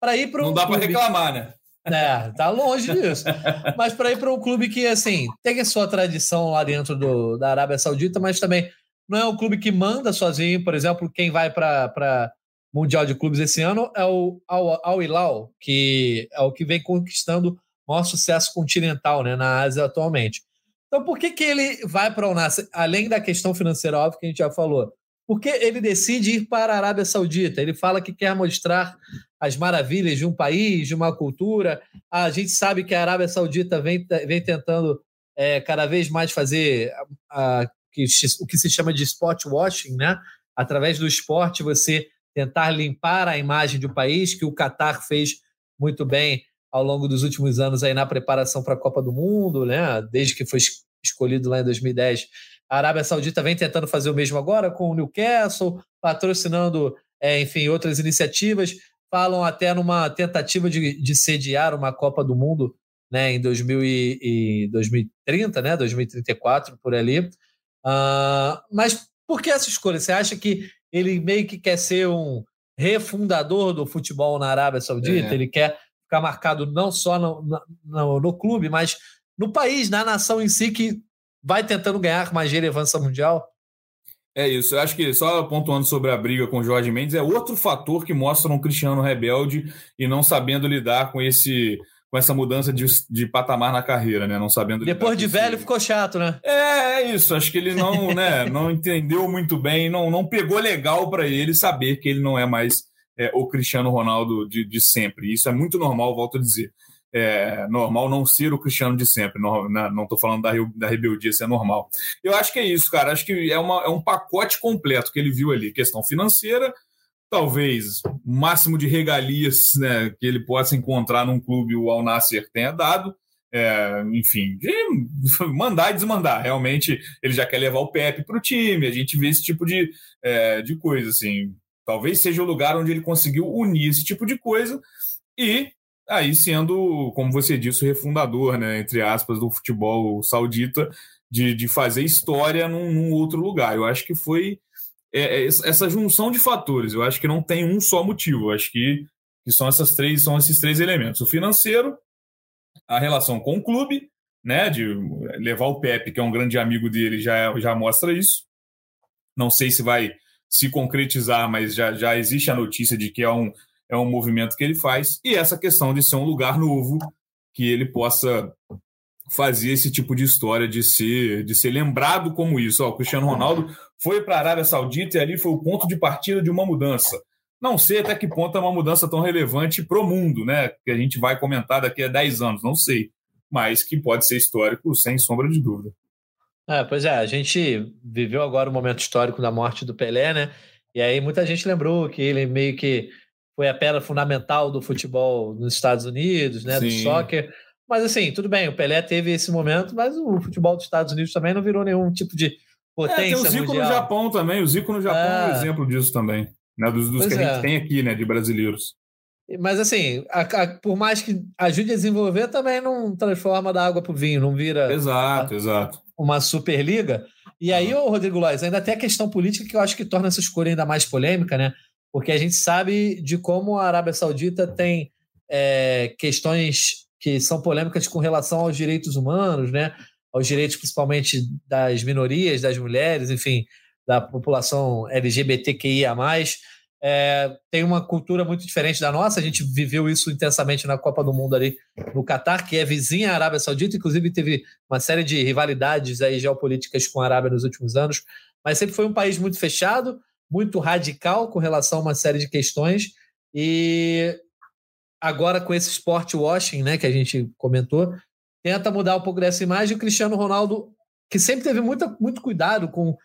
para ir para um. Não dá para reclamar, né? É, tá longe disso. mas para ir para um clube que, assim, tem a sua tradição lá dentro do, da Arábia Saudita, mas também não é um clube que manda sozinho. Por exemplo, quem vai para Mundial de Clubes esse ano é o Al, Al Hilal, que é o que vem conquistando maior sucesso continental né, na Ásia atualmente. Então, por que, que ele vai para o Nasser? Além da questão financeira, óbvio que a gente já falou. Porque ele decide ir para a Arábia Saudita. Ele fala que quer mostrar as maravilhas de um país, de uma cultura. A gente sabe que a Arábia Saudita vem, vem tentando é, cada vez mais fazer a, a, que, o que se chama de spot washing, né? Através do esporte, você tentar limpar a imagem do país, que o Qatar fez muito bem ao longo dos últimos anos aí na preparação para a Copa do Mundo, né? Desde que foi escolhido lá em 2010. A Arábia Saudita vem tentando fazer o mesmo agora com o Newcastle, patrocinando, é, enfim, outras iniciativas. Falam até numa tentativa de, de sediar uma Copa do Mundo né, em 2000 e, e 2030, né, 2034, por ali. Uh, mas por que essa escolha? Você acha que ele meio que quer ser um refundador do futebol na Arábia Saudita? É. Ele quer ficar marcado não só no, no, no, clube, mas no país, na nação em si, que vai tentando ganhar mais relevância mundial? É isso. Eu acho que só pontuando sobre a briga com o Jorge Mendes, é outro fator que mostra um Cristiano rebelde e não sabendo lidar com esse com essa mudança de, de patamar na carreira, né? Não sabendo Depois de velho ficou chato, né? É, é isso. Acho que ele não, né, não entendeu muito bem, não, não pegou legal para ele saber que ele não é mais é, o Cristiano Ronaldo de, de sempre. Isso é muito normal, volto a dizer. É normal não ser o Cristiano de sempre. Não, não estou falando da, da rebeldia, isso é normal. Eu acho que é isso, cara. Acho que é, uma, é um pacote completo que ele viu ali. Questão financeira, talvez máximo de regalias né, que ele possa encontrar num clube o Al Nasser tenha dado. É, enfim, mandar e desmandar. Realmente ele já quer levar o Pepe para o time, a gente vê esse tipo de, é, de coisa. Assim. Talvez seja o lugar onde ele conseguiu unir esse tipo de coisa e aí sendo, como você disse, o refundador, né, entre aspas, do futebol saudita, de, de fazer história num, num outro lugar. Eu acho que foi é, é, essa junção de fatores. Eu acho que não tem um só motivo. Eu acho que, que são essas três, são esses três elementos: o financeiro, a relação com o clube, né, de levar o Pepe, que é um grande amigo dele, já, já mostra isso. Não sei se vai se concretizar, mas já, já existe a notícia de que é um, é um movimento que ele faz. E essa questão de ser um lugar novo, que ele possa fazer esse tipo de história, de ser, de ser lembrado como isso. Ó, o Cristiano Ronaldo foi para a Arábia Saudita e ali foi o ponto de partida de uma mudança. Não sei até que ponto é uma mudança tão relevante para o mundo, né? Que a gente vai comentar daqui a 10 anos, não sei. Mas que pode ser histórico, sem sombra de dúvida. É, pois é, a gente viveu agora o momento histórico da morte do Pelé, né? E aí muita gente lembrou que ele meio que foi a pedra fundamental do futebol nos Estados Unidos, né? Sim. Do soccer. Mas assim, tudo bem, o Pelé teve esse momento, mas o futebol dos Estados Unidos também não virou nenhum tipo de potência é, tem o Zico mundial. no Japão também, o Zico no Japão é, um é. exemplo disso também, né? Dos, dos que a gente é. tem aqui, né? De brasileiros. Mas assim, a, a, por mais que ajude a desenvolver, também não transforma da água para o vinho, não vira. Exato, a, exato. Uma Superliga. E aí, uhum. ô Rodrigo Lois, ainda tem a questão política que eu acho que torna essa escolha ainda mais polêmica, né? Porque a gente sabe de como a Arábia Saudita tem é, questões que são polêmicas com relação aos direitos humanos, né? aos direitos principalmente das minorias, das mulheres, enfim, da população LGBTQIA+. É, tem uma cultura muito diferente da nossa, a gente viveu isso intensamente na Copa do Mundo ali no Catar, que é vizinha à Arábia Saudita, inclusive teve uma série de rivalidades aí geopolíticas com a Arábia nos últimos anos, mas sempre foi um país muito fechado, muito radical com relação a uma série de questões, e agora com esse sport washing, né, que a gente comentou, tenta mudar um pouco dessa imagem. O Cristiano Ronaldo, que sempre teve muito, muito cuidado com,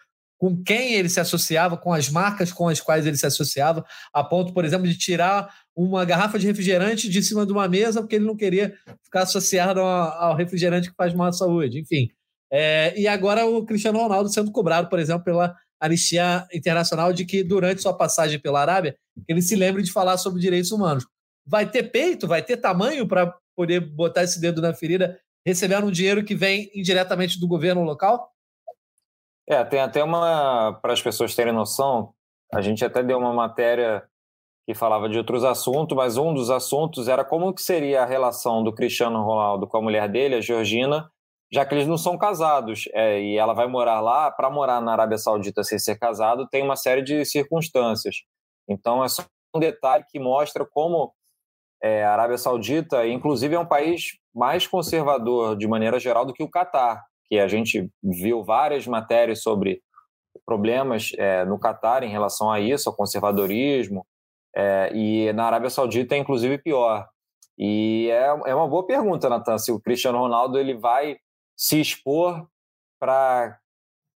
com quem ele se associava, com as marcas com as quais ele se associava, a ponto, por exemplo, de tirar uma garrafa de refrigerante de cima de uma mesa, porque ele não queria ficar associado ao, refrigerante que faz mal à saúde. Enfim. É, e agora o Cristiano Ronaldo sendo cobrado, por exemplo, pela Anistia Internacional de que durante sua passagem pela Arábia, ele se lembre de falar sobre direitos humanos vai ter peito, vai ter tamanho para poder botar esse dedo na ferida, recebendo um dinheiro que vem indiretamente do governo local? É, tem até uma. Para as pessoas terem noção, a gente até deu uma matéria que falava de outros assuntos, mas um dos assuntos era como que seria a relação do Cristiano Ronaldo com a mulher dele, a Georgina, já que eles não são casados. É, e ela vai morar lá, para morar na Arábia Saudita sem ser casado, tem uma série de circunstâncias. Então é só um detalhe que mostra como é, a Arábia Saudita, inclusive, é um país mais conservador de maneira geral do que o Catar, que a gente viu várias matérias sobre problemas é, no Catar em relação a isso, ao conservadorismo, é, e na Arábia Saudita é inclusive pior. E é, é uma boa pergunta, Natan, se o Cristiano Ronaldo ele vai se expor para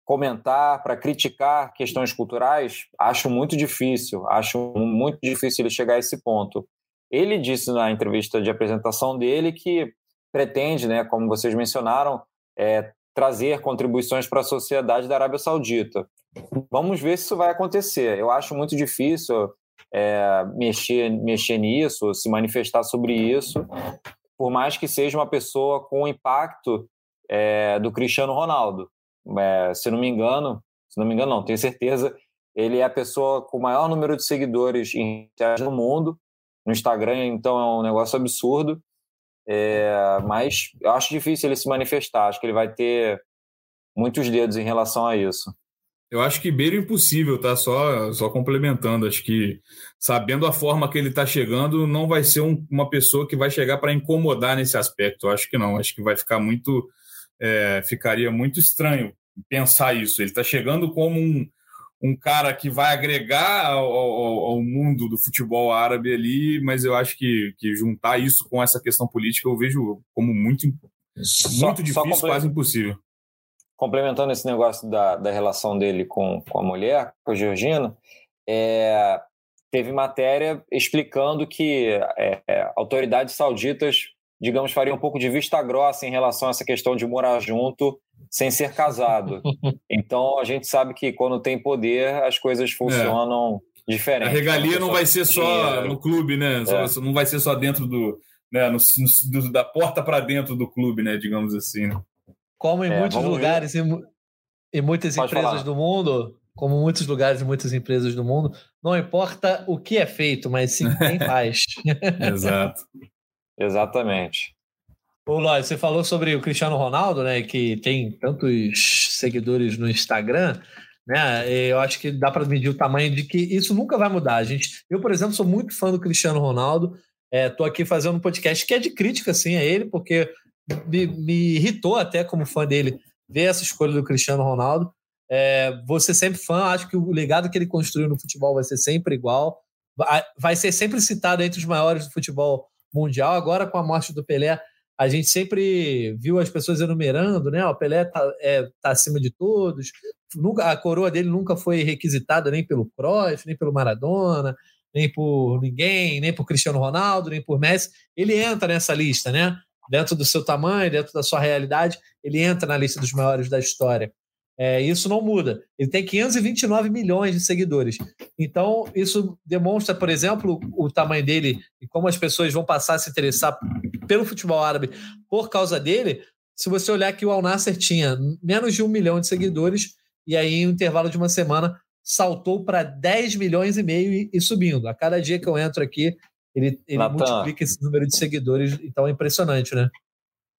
comentar, para criticar questões culturais, acho muito difícil, acho muito difícil ele chegar a esse ponto. Ele disse na entrevista de apresentação dele que pretende, né, como vocês mencionaram, é, trazer contribuições para a sociedade da Arábia Saudita. Vamos ver se isso vai acontecer. Eu acho muito difícil é, mexer, mexer nisso, se manifestar sobre isso, por mais que seja uma pessoa com o impacto é, do Cristiano Ronaldo. É, se não me engano, se não me engano, não, tenho certeza, ele é a pessoa com o maior número de seguidores no mundo no Instagram, então é um negócio absurdo. É, mas eu acho difícil ele se manifestar. Acho que ele vai ter muitos dedos em relação a isso. Eu acho que beira impossível, tá? Só, só complementando. Acho que sabendo a forma que ele está chegando, não vai ser um, uma pessoa que vai chegar para incomodar nesse aspecto. Eu acho que não. Acho que vai ficar muito. É, ficaria muito estranho pensar isso. Ele está chegando como um, um cara que vai agregar ao, ao, ao, mundo do futebol árabe ali, mas eu acho que, que juntar isso com essa questão política eu vejo como muito, só, muito difícil, quase impossível. Complementando esse negócio da, da relação dele com, com a mulher, com a Georgina, é, teve matéria explicando que é, autoridades sauditas, digamos, fariam um pouco de vista grossa em relação a essa questão de morar junto sem ser casado. Então a gente sabe que quando tem poder as coisas é. funcionam é. diferente. A regalia não vai ser só no clube, né? É. Não vai ser só dentro do, né? No, no, da porta para dentro do clube, né? Digamos assim. Né? Como em é, muitos lugares e, e muitas Pode empresas falar. do mundo, como muitos lugares e muitas empresas do mundo, não importa o que é feito, mas sim quem faz. Exato. Exatamente. Ô, Lóis, você falou sobre o Cristiano Ronaldo, né? Que tem tantos seguidores no Instagram, né? Eu acho que dá para medir o tamanho de que isso nunca vai mudar. Gente, eu, por exemplo, sou muito fã do Cristiano Ronaldo. Estou é, aqui fazendo um podcast que é de crítica, sim, a ele, porque me, me irritou até como fã dele ver essa escolha do Cristiano Ronaldo. É, ser sempre fã, acho que o legado que ele construiu no futebol vai ser sempre igual. Vai, vai ser sempre citado entre os maiores do futebol mundial. Agora, com a morte do Pelé, a gente sempre viu as pessoas enumerando, né? O Pelé tá, é, tá acima de todos. Nunca, a coroa dele nunca foi requisitada nem pelo Cruyff, nem pelo Maradona, nem por ninguém, nem por Cristiano Ronaldo, nem por Messi. Ele entra nessa lista, né? Dentro do seu tamanho, dentro da sua realidade, ele entra na lista dos maiores da história. É, isso não muda. Ele tem 529 milhões de seguidores. Então, isso demonstra, por exemplo, o tamanho dele e como as pessoas vão passar a se interessar pelo futebol árabe por causa dele. Se você olhar que o Al Nasser tinha menos de um milhão de seguidores, e aí, em um intervalo de uma semana, saltou para 10 milhões e meio e, e, subindo. A cada dia que eu entro aqui, ele, ele multiplica esse número de seguidores, então é impressionante, né?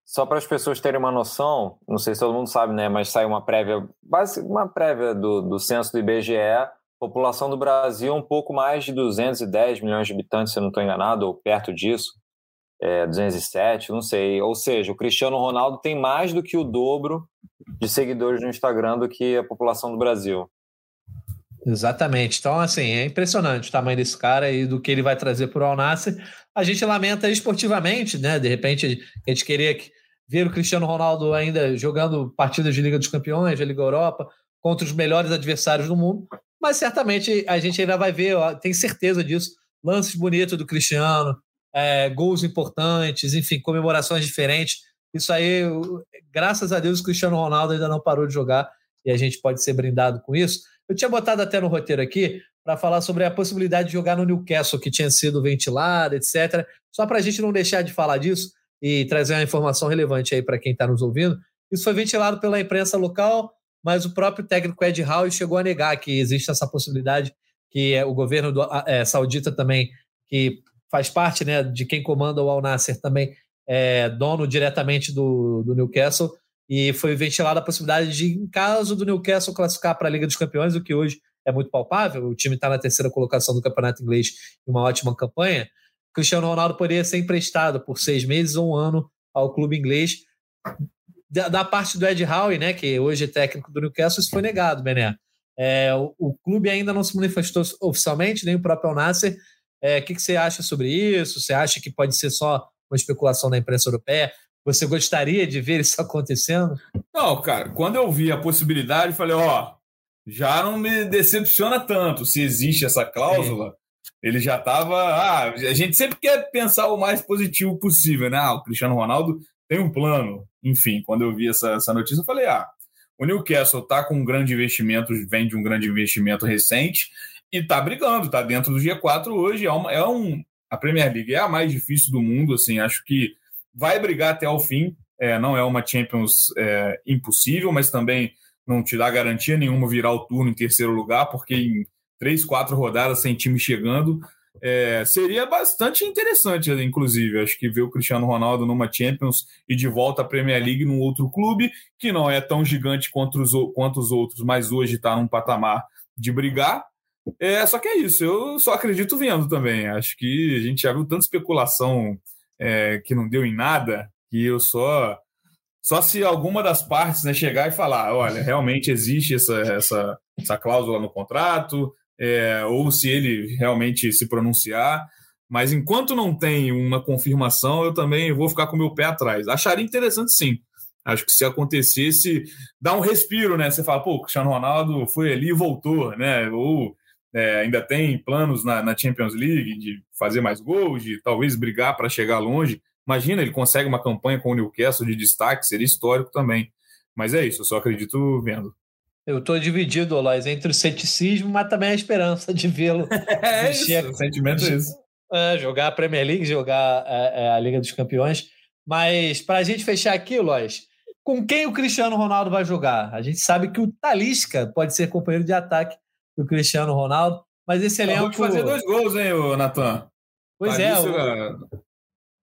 Só para as pessoas terem uma noção, não sei se todo mundo sabe, né? Mas saiu uma prévia, uma prévia do, do censo do IBGE. População do Brasil um pouco mais de 210 milhões de habitantes, se eu não estou enganado, ou perto disso. É, 207, não sei. Ou seja, o Cristiano Ronaldo tem mais do que o dobro de seguidores no Instagram do que a população do Brasil. Exatamente. Então, assim, é impressionante o tamanho desse cara e do que ele vai trazer para o Alnasser. A gente lamenta esportivamente, né? De repente, a gente queria ver o Cristiano Ronaldo ainda jogando partidas de Liga dos Campeões, de Liga Europa, contra os melhores adversários do mundo. Mas certamente a gente ainda vai ver, tem certeza disso, lances bonitos do Cristiano, é, gols importantes, enfim, comemorações diferentes. Isso aí, graças a Deus, o Cristiano Ronaldo ainda não parou de jogar e a gente pode ser brindado com isso. Eu tinha botado até no roteiro aqui para falar sobre a possibilidade de jogar no Newcastle, que tinha sido ventilado, etc. Só para a gente não deixar de falar disso e trazer uma informação relevante aí para quem está nos ouvindo. Isso foi ventilado pela imprensa local, mas o próprio técnico Ed Howe chegou a negar que existe essa possibilidade, que é o governo do, é, saudita também, que faz parte né, de quem comanda o Al Nasser também, é dono diretamente do, do Newcastle, e foi ventilada a possibilidade de, em caso do Newcastle classificar para a Liga dos Campeões, o que hoje é muito palpável, o time está na terceira colocação do campeonato inglês em uma ótima campanha, Cristiano Ronaldo poderia ser emprestado por seis meses ou um ano ao clube inglês. Da, da parte do Ed Howe, né, que hoje é técnico do Newcastle, isso foi negado, Bené. É, o, o, clube ainda não se manifestou oficialmente, nem o próprio Al Nasser. É, o que, que você acha sobre isso? Você acha que pode ser só uma especulação da imprensa europeia? Você gostaria de ver isso acontecendo? Não, cara, quando eu vi a possibilidade, falei, ó, já não me decepciona tanto se existe essa cláusula. Ele já estava. Ah, a gente sempre quer pensar o mais positivo possível, né? Ah, o Cristiano Ronaldo tem um plano. Enfim, quando eu vi essa, essa notícia, eu falei: ah, o Newcastle está com um grande investimento, vem de um grande investimento recente e está brigando, está dentro do G4 hoje. É, uma, é um. A Premier League é a mais difícil do mundo, assim, acho que vai brigar até o fim. É, não é uma Champions é, impossível, mas também não te dá garantia nenhuma virar o turno em terceiro lugar, porque em três, quatro rodadas sem time chegando, é, seria bastante interessante, inclusive. Acho que ver o Cristiano Ronaldo numa Champions e de volta à Premier League num outro clube, que não é tão gigante quanto os, quanto os outros, mas hoje está num patamar de brigar. É, só que é isso, eu só acredito vendo também. Acho que a gente já viu tanta especulação é, que não deu em nada, que eu só. Só se alguma das partes né, chegar e falar: olha, realmente existe essa, essa, essa cláusula no contrato, é, ou se ele realmente se pronunciar. Mas enquanto não tem uma confirmação, eu também vou ficar com o meu pé atrás. Acharia interessante sim. Acho que se acontecesse, dá um respiro, né? Você fala, pô, Cristiano Ronaldo foi ali e voltou, né? Ou é, ainda tem planos na, na, Champions League de fazer mais gols, de talvez brigar para chegar longe. Imagina, ele consegue uma campanha com o Newcastle de destaque, seria histórico também. Mas é isso, eu só acredito vendo. Eu estou dividido, Lois, entre o ceticismo, mas também a esperança de vê-lo. é isso, o sentimento é isso. É, jogar a Premier League, jogar é, é, a Liga dos Campeões. Mas para a gente fechar aqui, Lois, com quem o Cristiano Ronaldo vai jogar? A gente sabe que o Talisca pode ser companheiro de ataque do Cristiano Ronaldo, mas esse elenco. Pode fazer dois gols, hein, Natan? Pois é. O...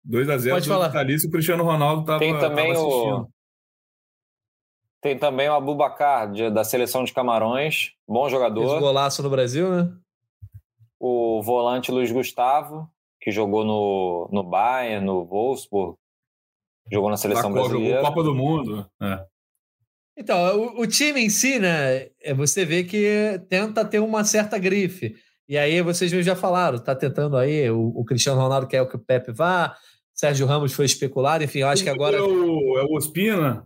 2 a 0 Pode falar. Thalício, o Cristiano Ronaldo estava Tem também o tem também o Abubacar, de, da seleção de Camarões, bom jogador. Fez golaço no Brasil, né? O volante Luiz Gustavo, que jogou no, no Bayern, no Wolfsburg, jogou na seleção brasileira. Jogou Copa do Mundo. É. Então, o, o, time em si, né, é, você vê que tenta ter uma certa grife. E aí vocês já falaram, tá tentando aí, o, o Cristiano Ronaldo quer que o Pepe vá, Sérgio Ramos foi especulado, enfim, eu acho que agora... É o, é o Ospina?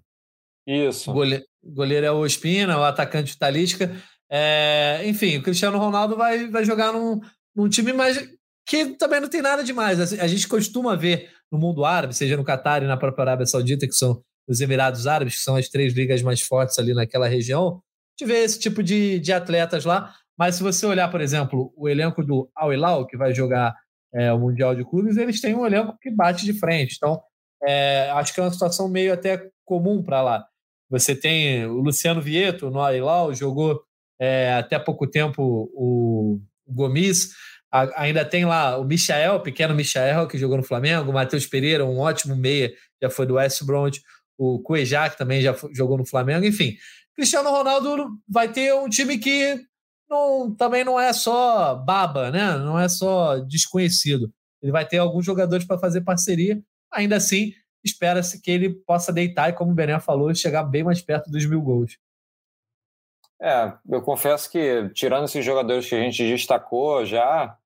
Isso. O goleiro, goleiro é o Ospina, o atacante Talisca. É, enfim, o Cristiano Ronaldo vai, vai jogar num, num time mais que também não tem nada demais. A gente costuma ver no mundo árabe, seja no Catar e na própria Arábia Saudita, que são os Emirados Árabes, que são as três ligas mais fortes ali naquela região, ver esse tipo de, de atletas lá. Mas se você olhar, por exemplo, o elenco do Al Hilal, que vai jogar é, o Mundial de Clubes, eles têm um elenco que bate de frente. Então, é, acho que é uma situação meio até comum para lá. Você tem o Luciano Vieto no Ailau, jogou é, até pouco tempo o, Gomes. A, ainda tem lá o Michael, pequeno Michael, que jogou no Flamengo, o Matheus Pereira, um ótimo meia, já foi do West Bromwich, o Cuejá, que também já jogou no Flamengo, enfim. Cristiano Ronaldo vai ter um time que não, também não é só baba, né? não é só desconhecido. Ele vai ter alguns jogadores para fazer parceria, ainda assim espera-se que ele possa deitar e, como o Bené falou, chegar bem mais perto dos mil gols. É, eu confesso que, tirando esses jogadores que a gente destacou já,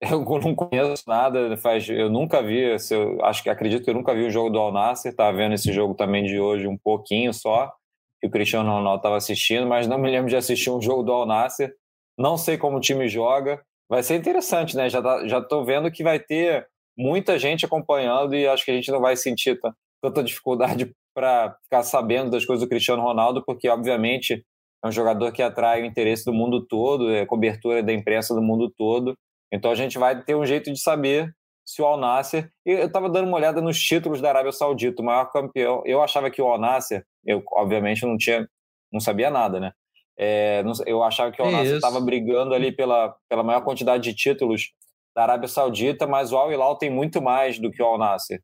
eu não conheço nada, faz, eu nunca vi, eu acho que acredito que eu nunca vi o jogo do Al Nassr, estava vendo esse jogo também de hoje um pouquinho só, que o Cristiano Ronaldo estava assistindo, mas não me lembro de assistir um jogo do Al Nassr, não sei como o time joga, vai ser interessante, né? Já, tá, já tô vendo que vai ter muita gente acompanhando e acho que a gente não vai sentir tanta dificuldade para ficar sabendo das coisas do Cristiano Ronaldo, porque, obviamente, é um jogador que atrai o interesse do mundo todo, é cobertura da imprensa do mundo todo. Então a gente vai ter um jeito de saber se o Al Nasser. Eu estava dando uma olhada nos títulos da Arábia Saudita, o maior campeão. Eu achava que o Al Nasser, eu obviamente não tinha, não sabia nada, né? É, eu achava que o Al Nasser estava brigando ali pela, pela maior quantidade de títulos da Arábia Saudita, mas o Al Hilal tem muito mais do que o Al Nasser.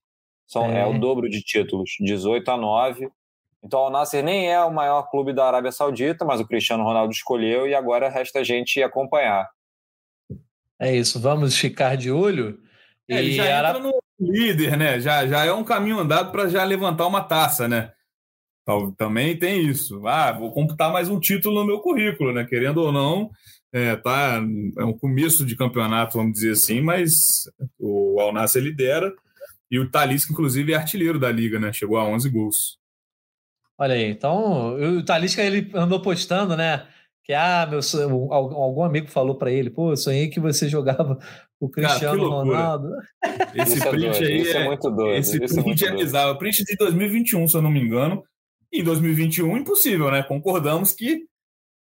São, é. é o dobro de títulos, 18 a 9. Então o Al Nasser nem é o maior clube da Arábia Saudita, mas o Cristiano Ronaldo escolheu e agora resta a gente acompanhar. É isso, vamos ficar de olho. É, ele já entra no líder, né? Já, já é um caminho andado para já levantar uma taça, né? Também tem isso. Ah, vou computar mais um título no meu currículo, né? Querendo ou não, é, tá, é um começo de campeonato, vamos dizer assim, mas o Al Nassr lidera e o Talisca, inclusive, é artilheiro da liga, né? Chegou a 11 gols. Olha aí, então o Talisca ele andou postando, né? Que ah, meu, algum amigo falou para ele, pô, eu sonhei que você jogava o Cristiano Cara, Ronaldo. Esse isso print é aí é, é, muito doido. Esse é print é, é bizarro. Print de 2021, se eu não me engano. Em 2021, impossível, né? Concordamos que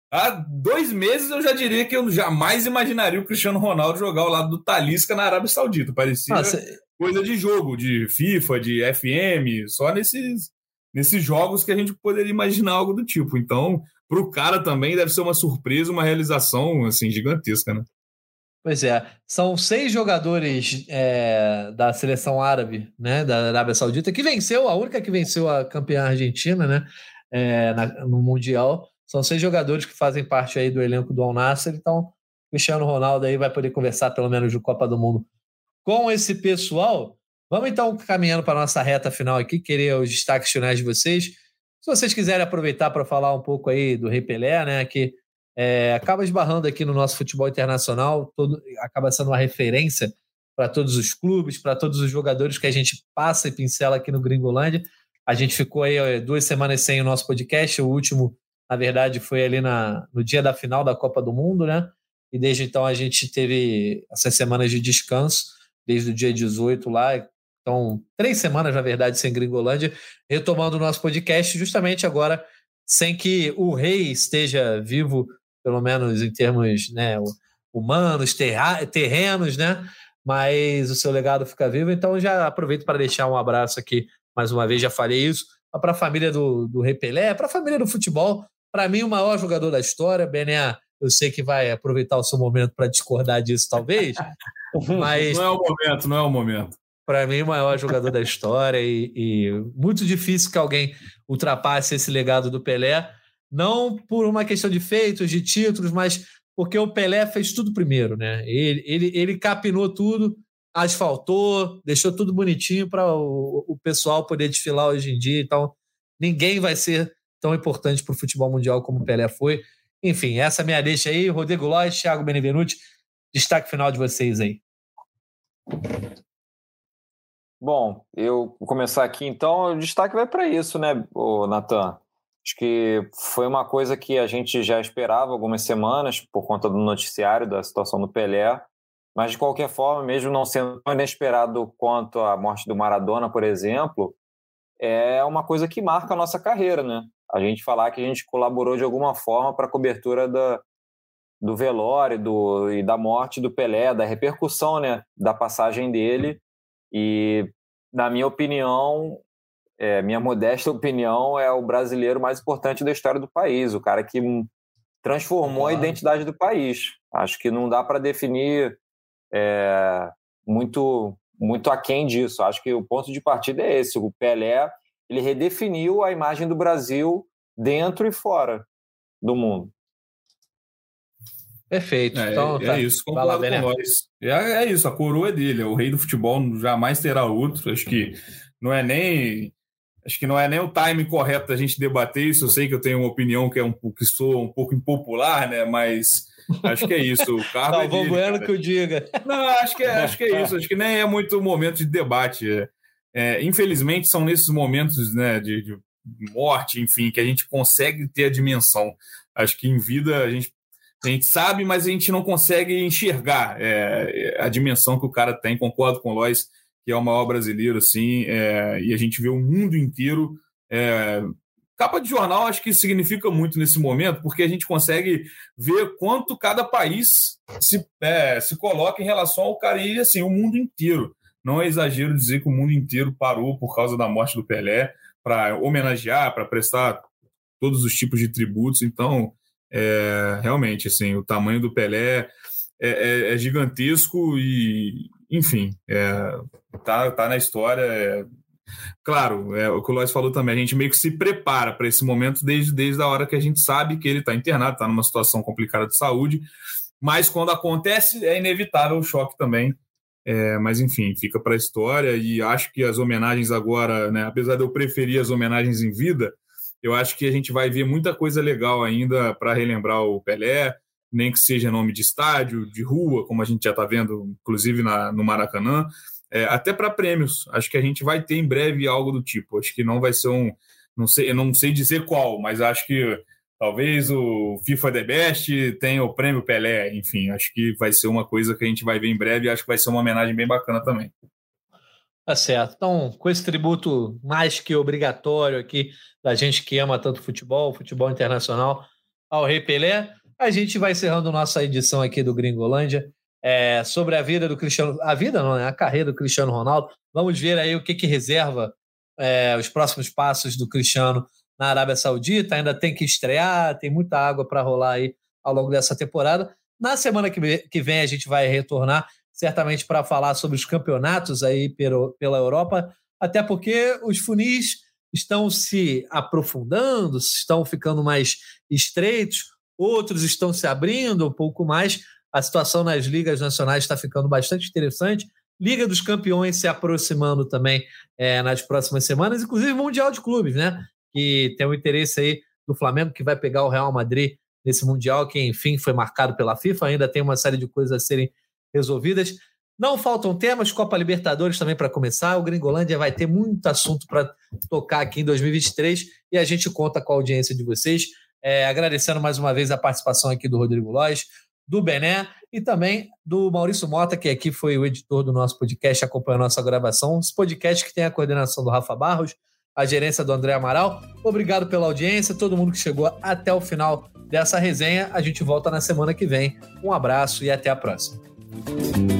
Há dois meses eu já diria que eu jamais imaginaria o Cristiano Ronaldo jogar ao lado do Talisca na Arábia Saudita. Parecia Nossa. coisa de jogo, de FIFA, de FM, só nesses, nesses jogos que a gente poderia imaginar algo do tipo. Então, para o cara também deve ser uma surpresa, uma realização assim gigantesca, né? Pois é, são seis jogadores é, da seleção árabe, né, da Arábia Saudita, que venceu, a única que venceu a campeã argentina, né, é, na, no Mundial. São seis jogadores que fazem parte aí do elenco do Al Nassr, então Cristiano Ronaldo aí vai poder conversar pelo menos de Copa do Mundo com esse pessoal. Vamos então caminhando para a nossa reta final aqui, querer os destaques finais de vocês. Se vocês quiserem aproveitar para falar um pouco aí do Rei Pelé, né, que é, acaba esbarrando aqui no nosso futebol internacional, todo, acaba sendo uma referência para todos os clubes, para todos os jogadores que a gente passa e pincela aqui no Gringolândia. A gente ficou aí duas semanas sem o nosso podcast, o último na verdade, foi ali na, no dia da final da Copa do Mundo, né? e desde então a gente teve essas semanas de descanso, desde o dia 18 lá, então três semanas, na verdade, sem Gringolândia, retomando o nosso podcast, justamente agora, sem que o rei esteja vivo, pelo menos em termos né, humanos, terrenos, né? Mas o seu legado fica vivo, então já aproveito para deixar um abraço aqui, mais uma vez, já falei isso, para a família do, do Rei Pelé, para a família do futebol, para mim, o maior jogador da história, Bené, eu sei que vai aproveitar o seu momento para discordar disso, talvez. mas não é o momento, não é o momento. Para mim, o maior jogador da história e, e, muito difícil que alguém ultrapasse esse legado do Pelé, não por uma questão de feitos, de títulos, mas porque o Pelé fez tudo primeiro, né? Ele, ele, ele capinou tudo, asfaltou, deixou tudo bonitinho para o, o pessoal poder desfilar hoje em dia. Então, ninguém vai ser tão importante para o futebol mundial como o Pelé foi. Enfim, essa é a minha deixa aí. Rodrigo Lois, Thiago Benevenuti, destaque final de vocês aí. Bom, eu vou começar aqui então. O destaque vai para isso, né, Natan? Acho que foi uma coisa que a gente já esperava algumas semanas por conta do noticiário da situação do Pelé, mas de qualquer forma, mesmo não sendo tão inesperado quanto a morte do Maradona, por exemplo, é uma coisa que marca a nossa carreira, né? a gente falar que a gente colaborou de alguma forma para a cobertura da, do velório do, e da morte do Pelé, da repercussão né, da passagem dele. E, na minha opinião, é, minha modesta opinião, é o brasileiro mais importante da história do país, o cara que transformou a identidade do país. Acho que não dá para definir é, muito, muito aquém disso. Acho que o ponto de partida é esse. O Pelé ele redefiniu a imagem do Brasil dentro e fora do mundo. Perfeito. É, então, é, tá. é isso, concordo lá, com nós. É, é, isso, a coroa é dele, é o rei do futebol, jamais terá outro. Acho que não é nem. Acho que não é nem o time correto da gente debater isso. Eu sei que eu tenho uma opinião que é um que sou um pouco impopular, né? Mas acho que é isso. O cargo tá, é bueno que eu diga. Não, acho que é, acho que é isso. Acho que nem é muito momento de debate. É, é, infelizmente, são nesses momentos né, de, de, morte, enfim, que a gente consegue ter a dimensão. Acho que em vida a gente, a gente sabe, mas a gente não consegue enxergar é, a dimensão que o cara tem. Concordo com o Lois, que é o maior brasileiro, assim, é, e a gente vê o mundo inteiro. É, capa de jornal acho que significa muito nesse momento, porque a gente consegue ver quanto cada país se, é, se coloca em relação ao cara e assim, o mundo inteiro. Não é exagero dizer que o mundo inteiro parou por causa da morte do Pelé para homenagear, para prestar todos os tipos de tributos. Então, é, realmente, assim, o tamanho do Pelé é, é, é gigantesco e, enfim, é, tá, tá na história. É, claro, é, o que o Lois falou também, a gente meio que se prepara para esse momento desde, desde a hora que a gente sabe que ele está internado, está numa situação complicada de saúde, mas quando acontece é inevitável o choque também. É, mas enfim, fica para a história e acho que as homenagens agora, né, apesar de eu preferir as homenagens em vida, eu acho que a gente vai ver muita coisa legal ainda para relembrar o Pelé, nem que seja nome de estádio, de rua, como a gente já está vendo, inclusive na, no Maracanã, é, até para prêmios. Acho que a gente vai ter em breve algo do tipo. Acho que não vai ser um, não sei, eu não sei dizer qual, mas acho que Talvez o FIFA The Best tenha o prêmio Pelé, enfim, acho que vai ser uma coisa que a gente vai ver em breve e acho que vai ser uma homenagem bem bacana também. Tá certo. Então, com esse tributo mais que obrigatório aqui da gente que ama tanto futebol, futebol internacional, ao Rei Pelé, a gente vai encerrando nossa edição aqui do Gringolândia é, sobre a vida do Cristiano, a vida não, né? A carreira do Cristiano Ronaldo. Vamos ver aí o que, que reserva é, os próximos passos do Cristiano na Arábia Saudita, ainda tem que estrear, tem muita água para rolar aí ao longo dessa temporada. Na semana que vem a gente vai retornar, certamente para falar sobre os campeonatos aí pela Europa, até porque os funis estão se aprofundando, estão ficando mais estreitos, outros estão se abrindo um pouco mais. A situação nas ligas nacionais está ficando bastante interessante. Liga dos Campeões se aproximando também é, nas próximas semanas, inclusive Mundial de Clubes, né? que tem o um interesse aí do Flamengo, que vai pegar o Real Madrid nesse Mundial, que enfim foi marcado pela FIFA, ainda tem uma série de coisas a serem resolvidas. Não faltam temas, Copa Libertadores também para começar. O Gringolândia vai ter muito assunto para tocar aqui em 2023 e a gente conta com a audiência de vocês. É, agradecendo mais uma vez a participação aqui do Rodrigo Lois, do Bené e também do Maurício Mota, que aqui foi o editor do nosso podcast, acompanhou a nossa gravação. Esse podcast que tem a coordenação do Rafa Barros, a gerência do André Amaral. Obrigado pela audiência, todo mundo que chegou até o final dessa resenha. A gente volta na semana que vem. Um abraço e até a próxima. Thank you.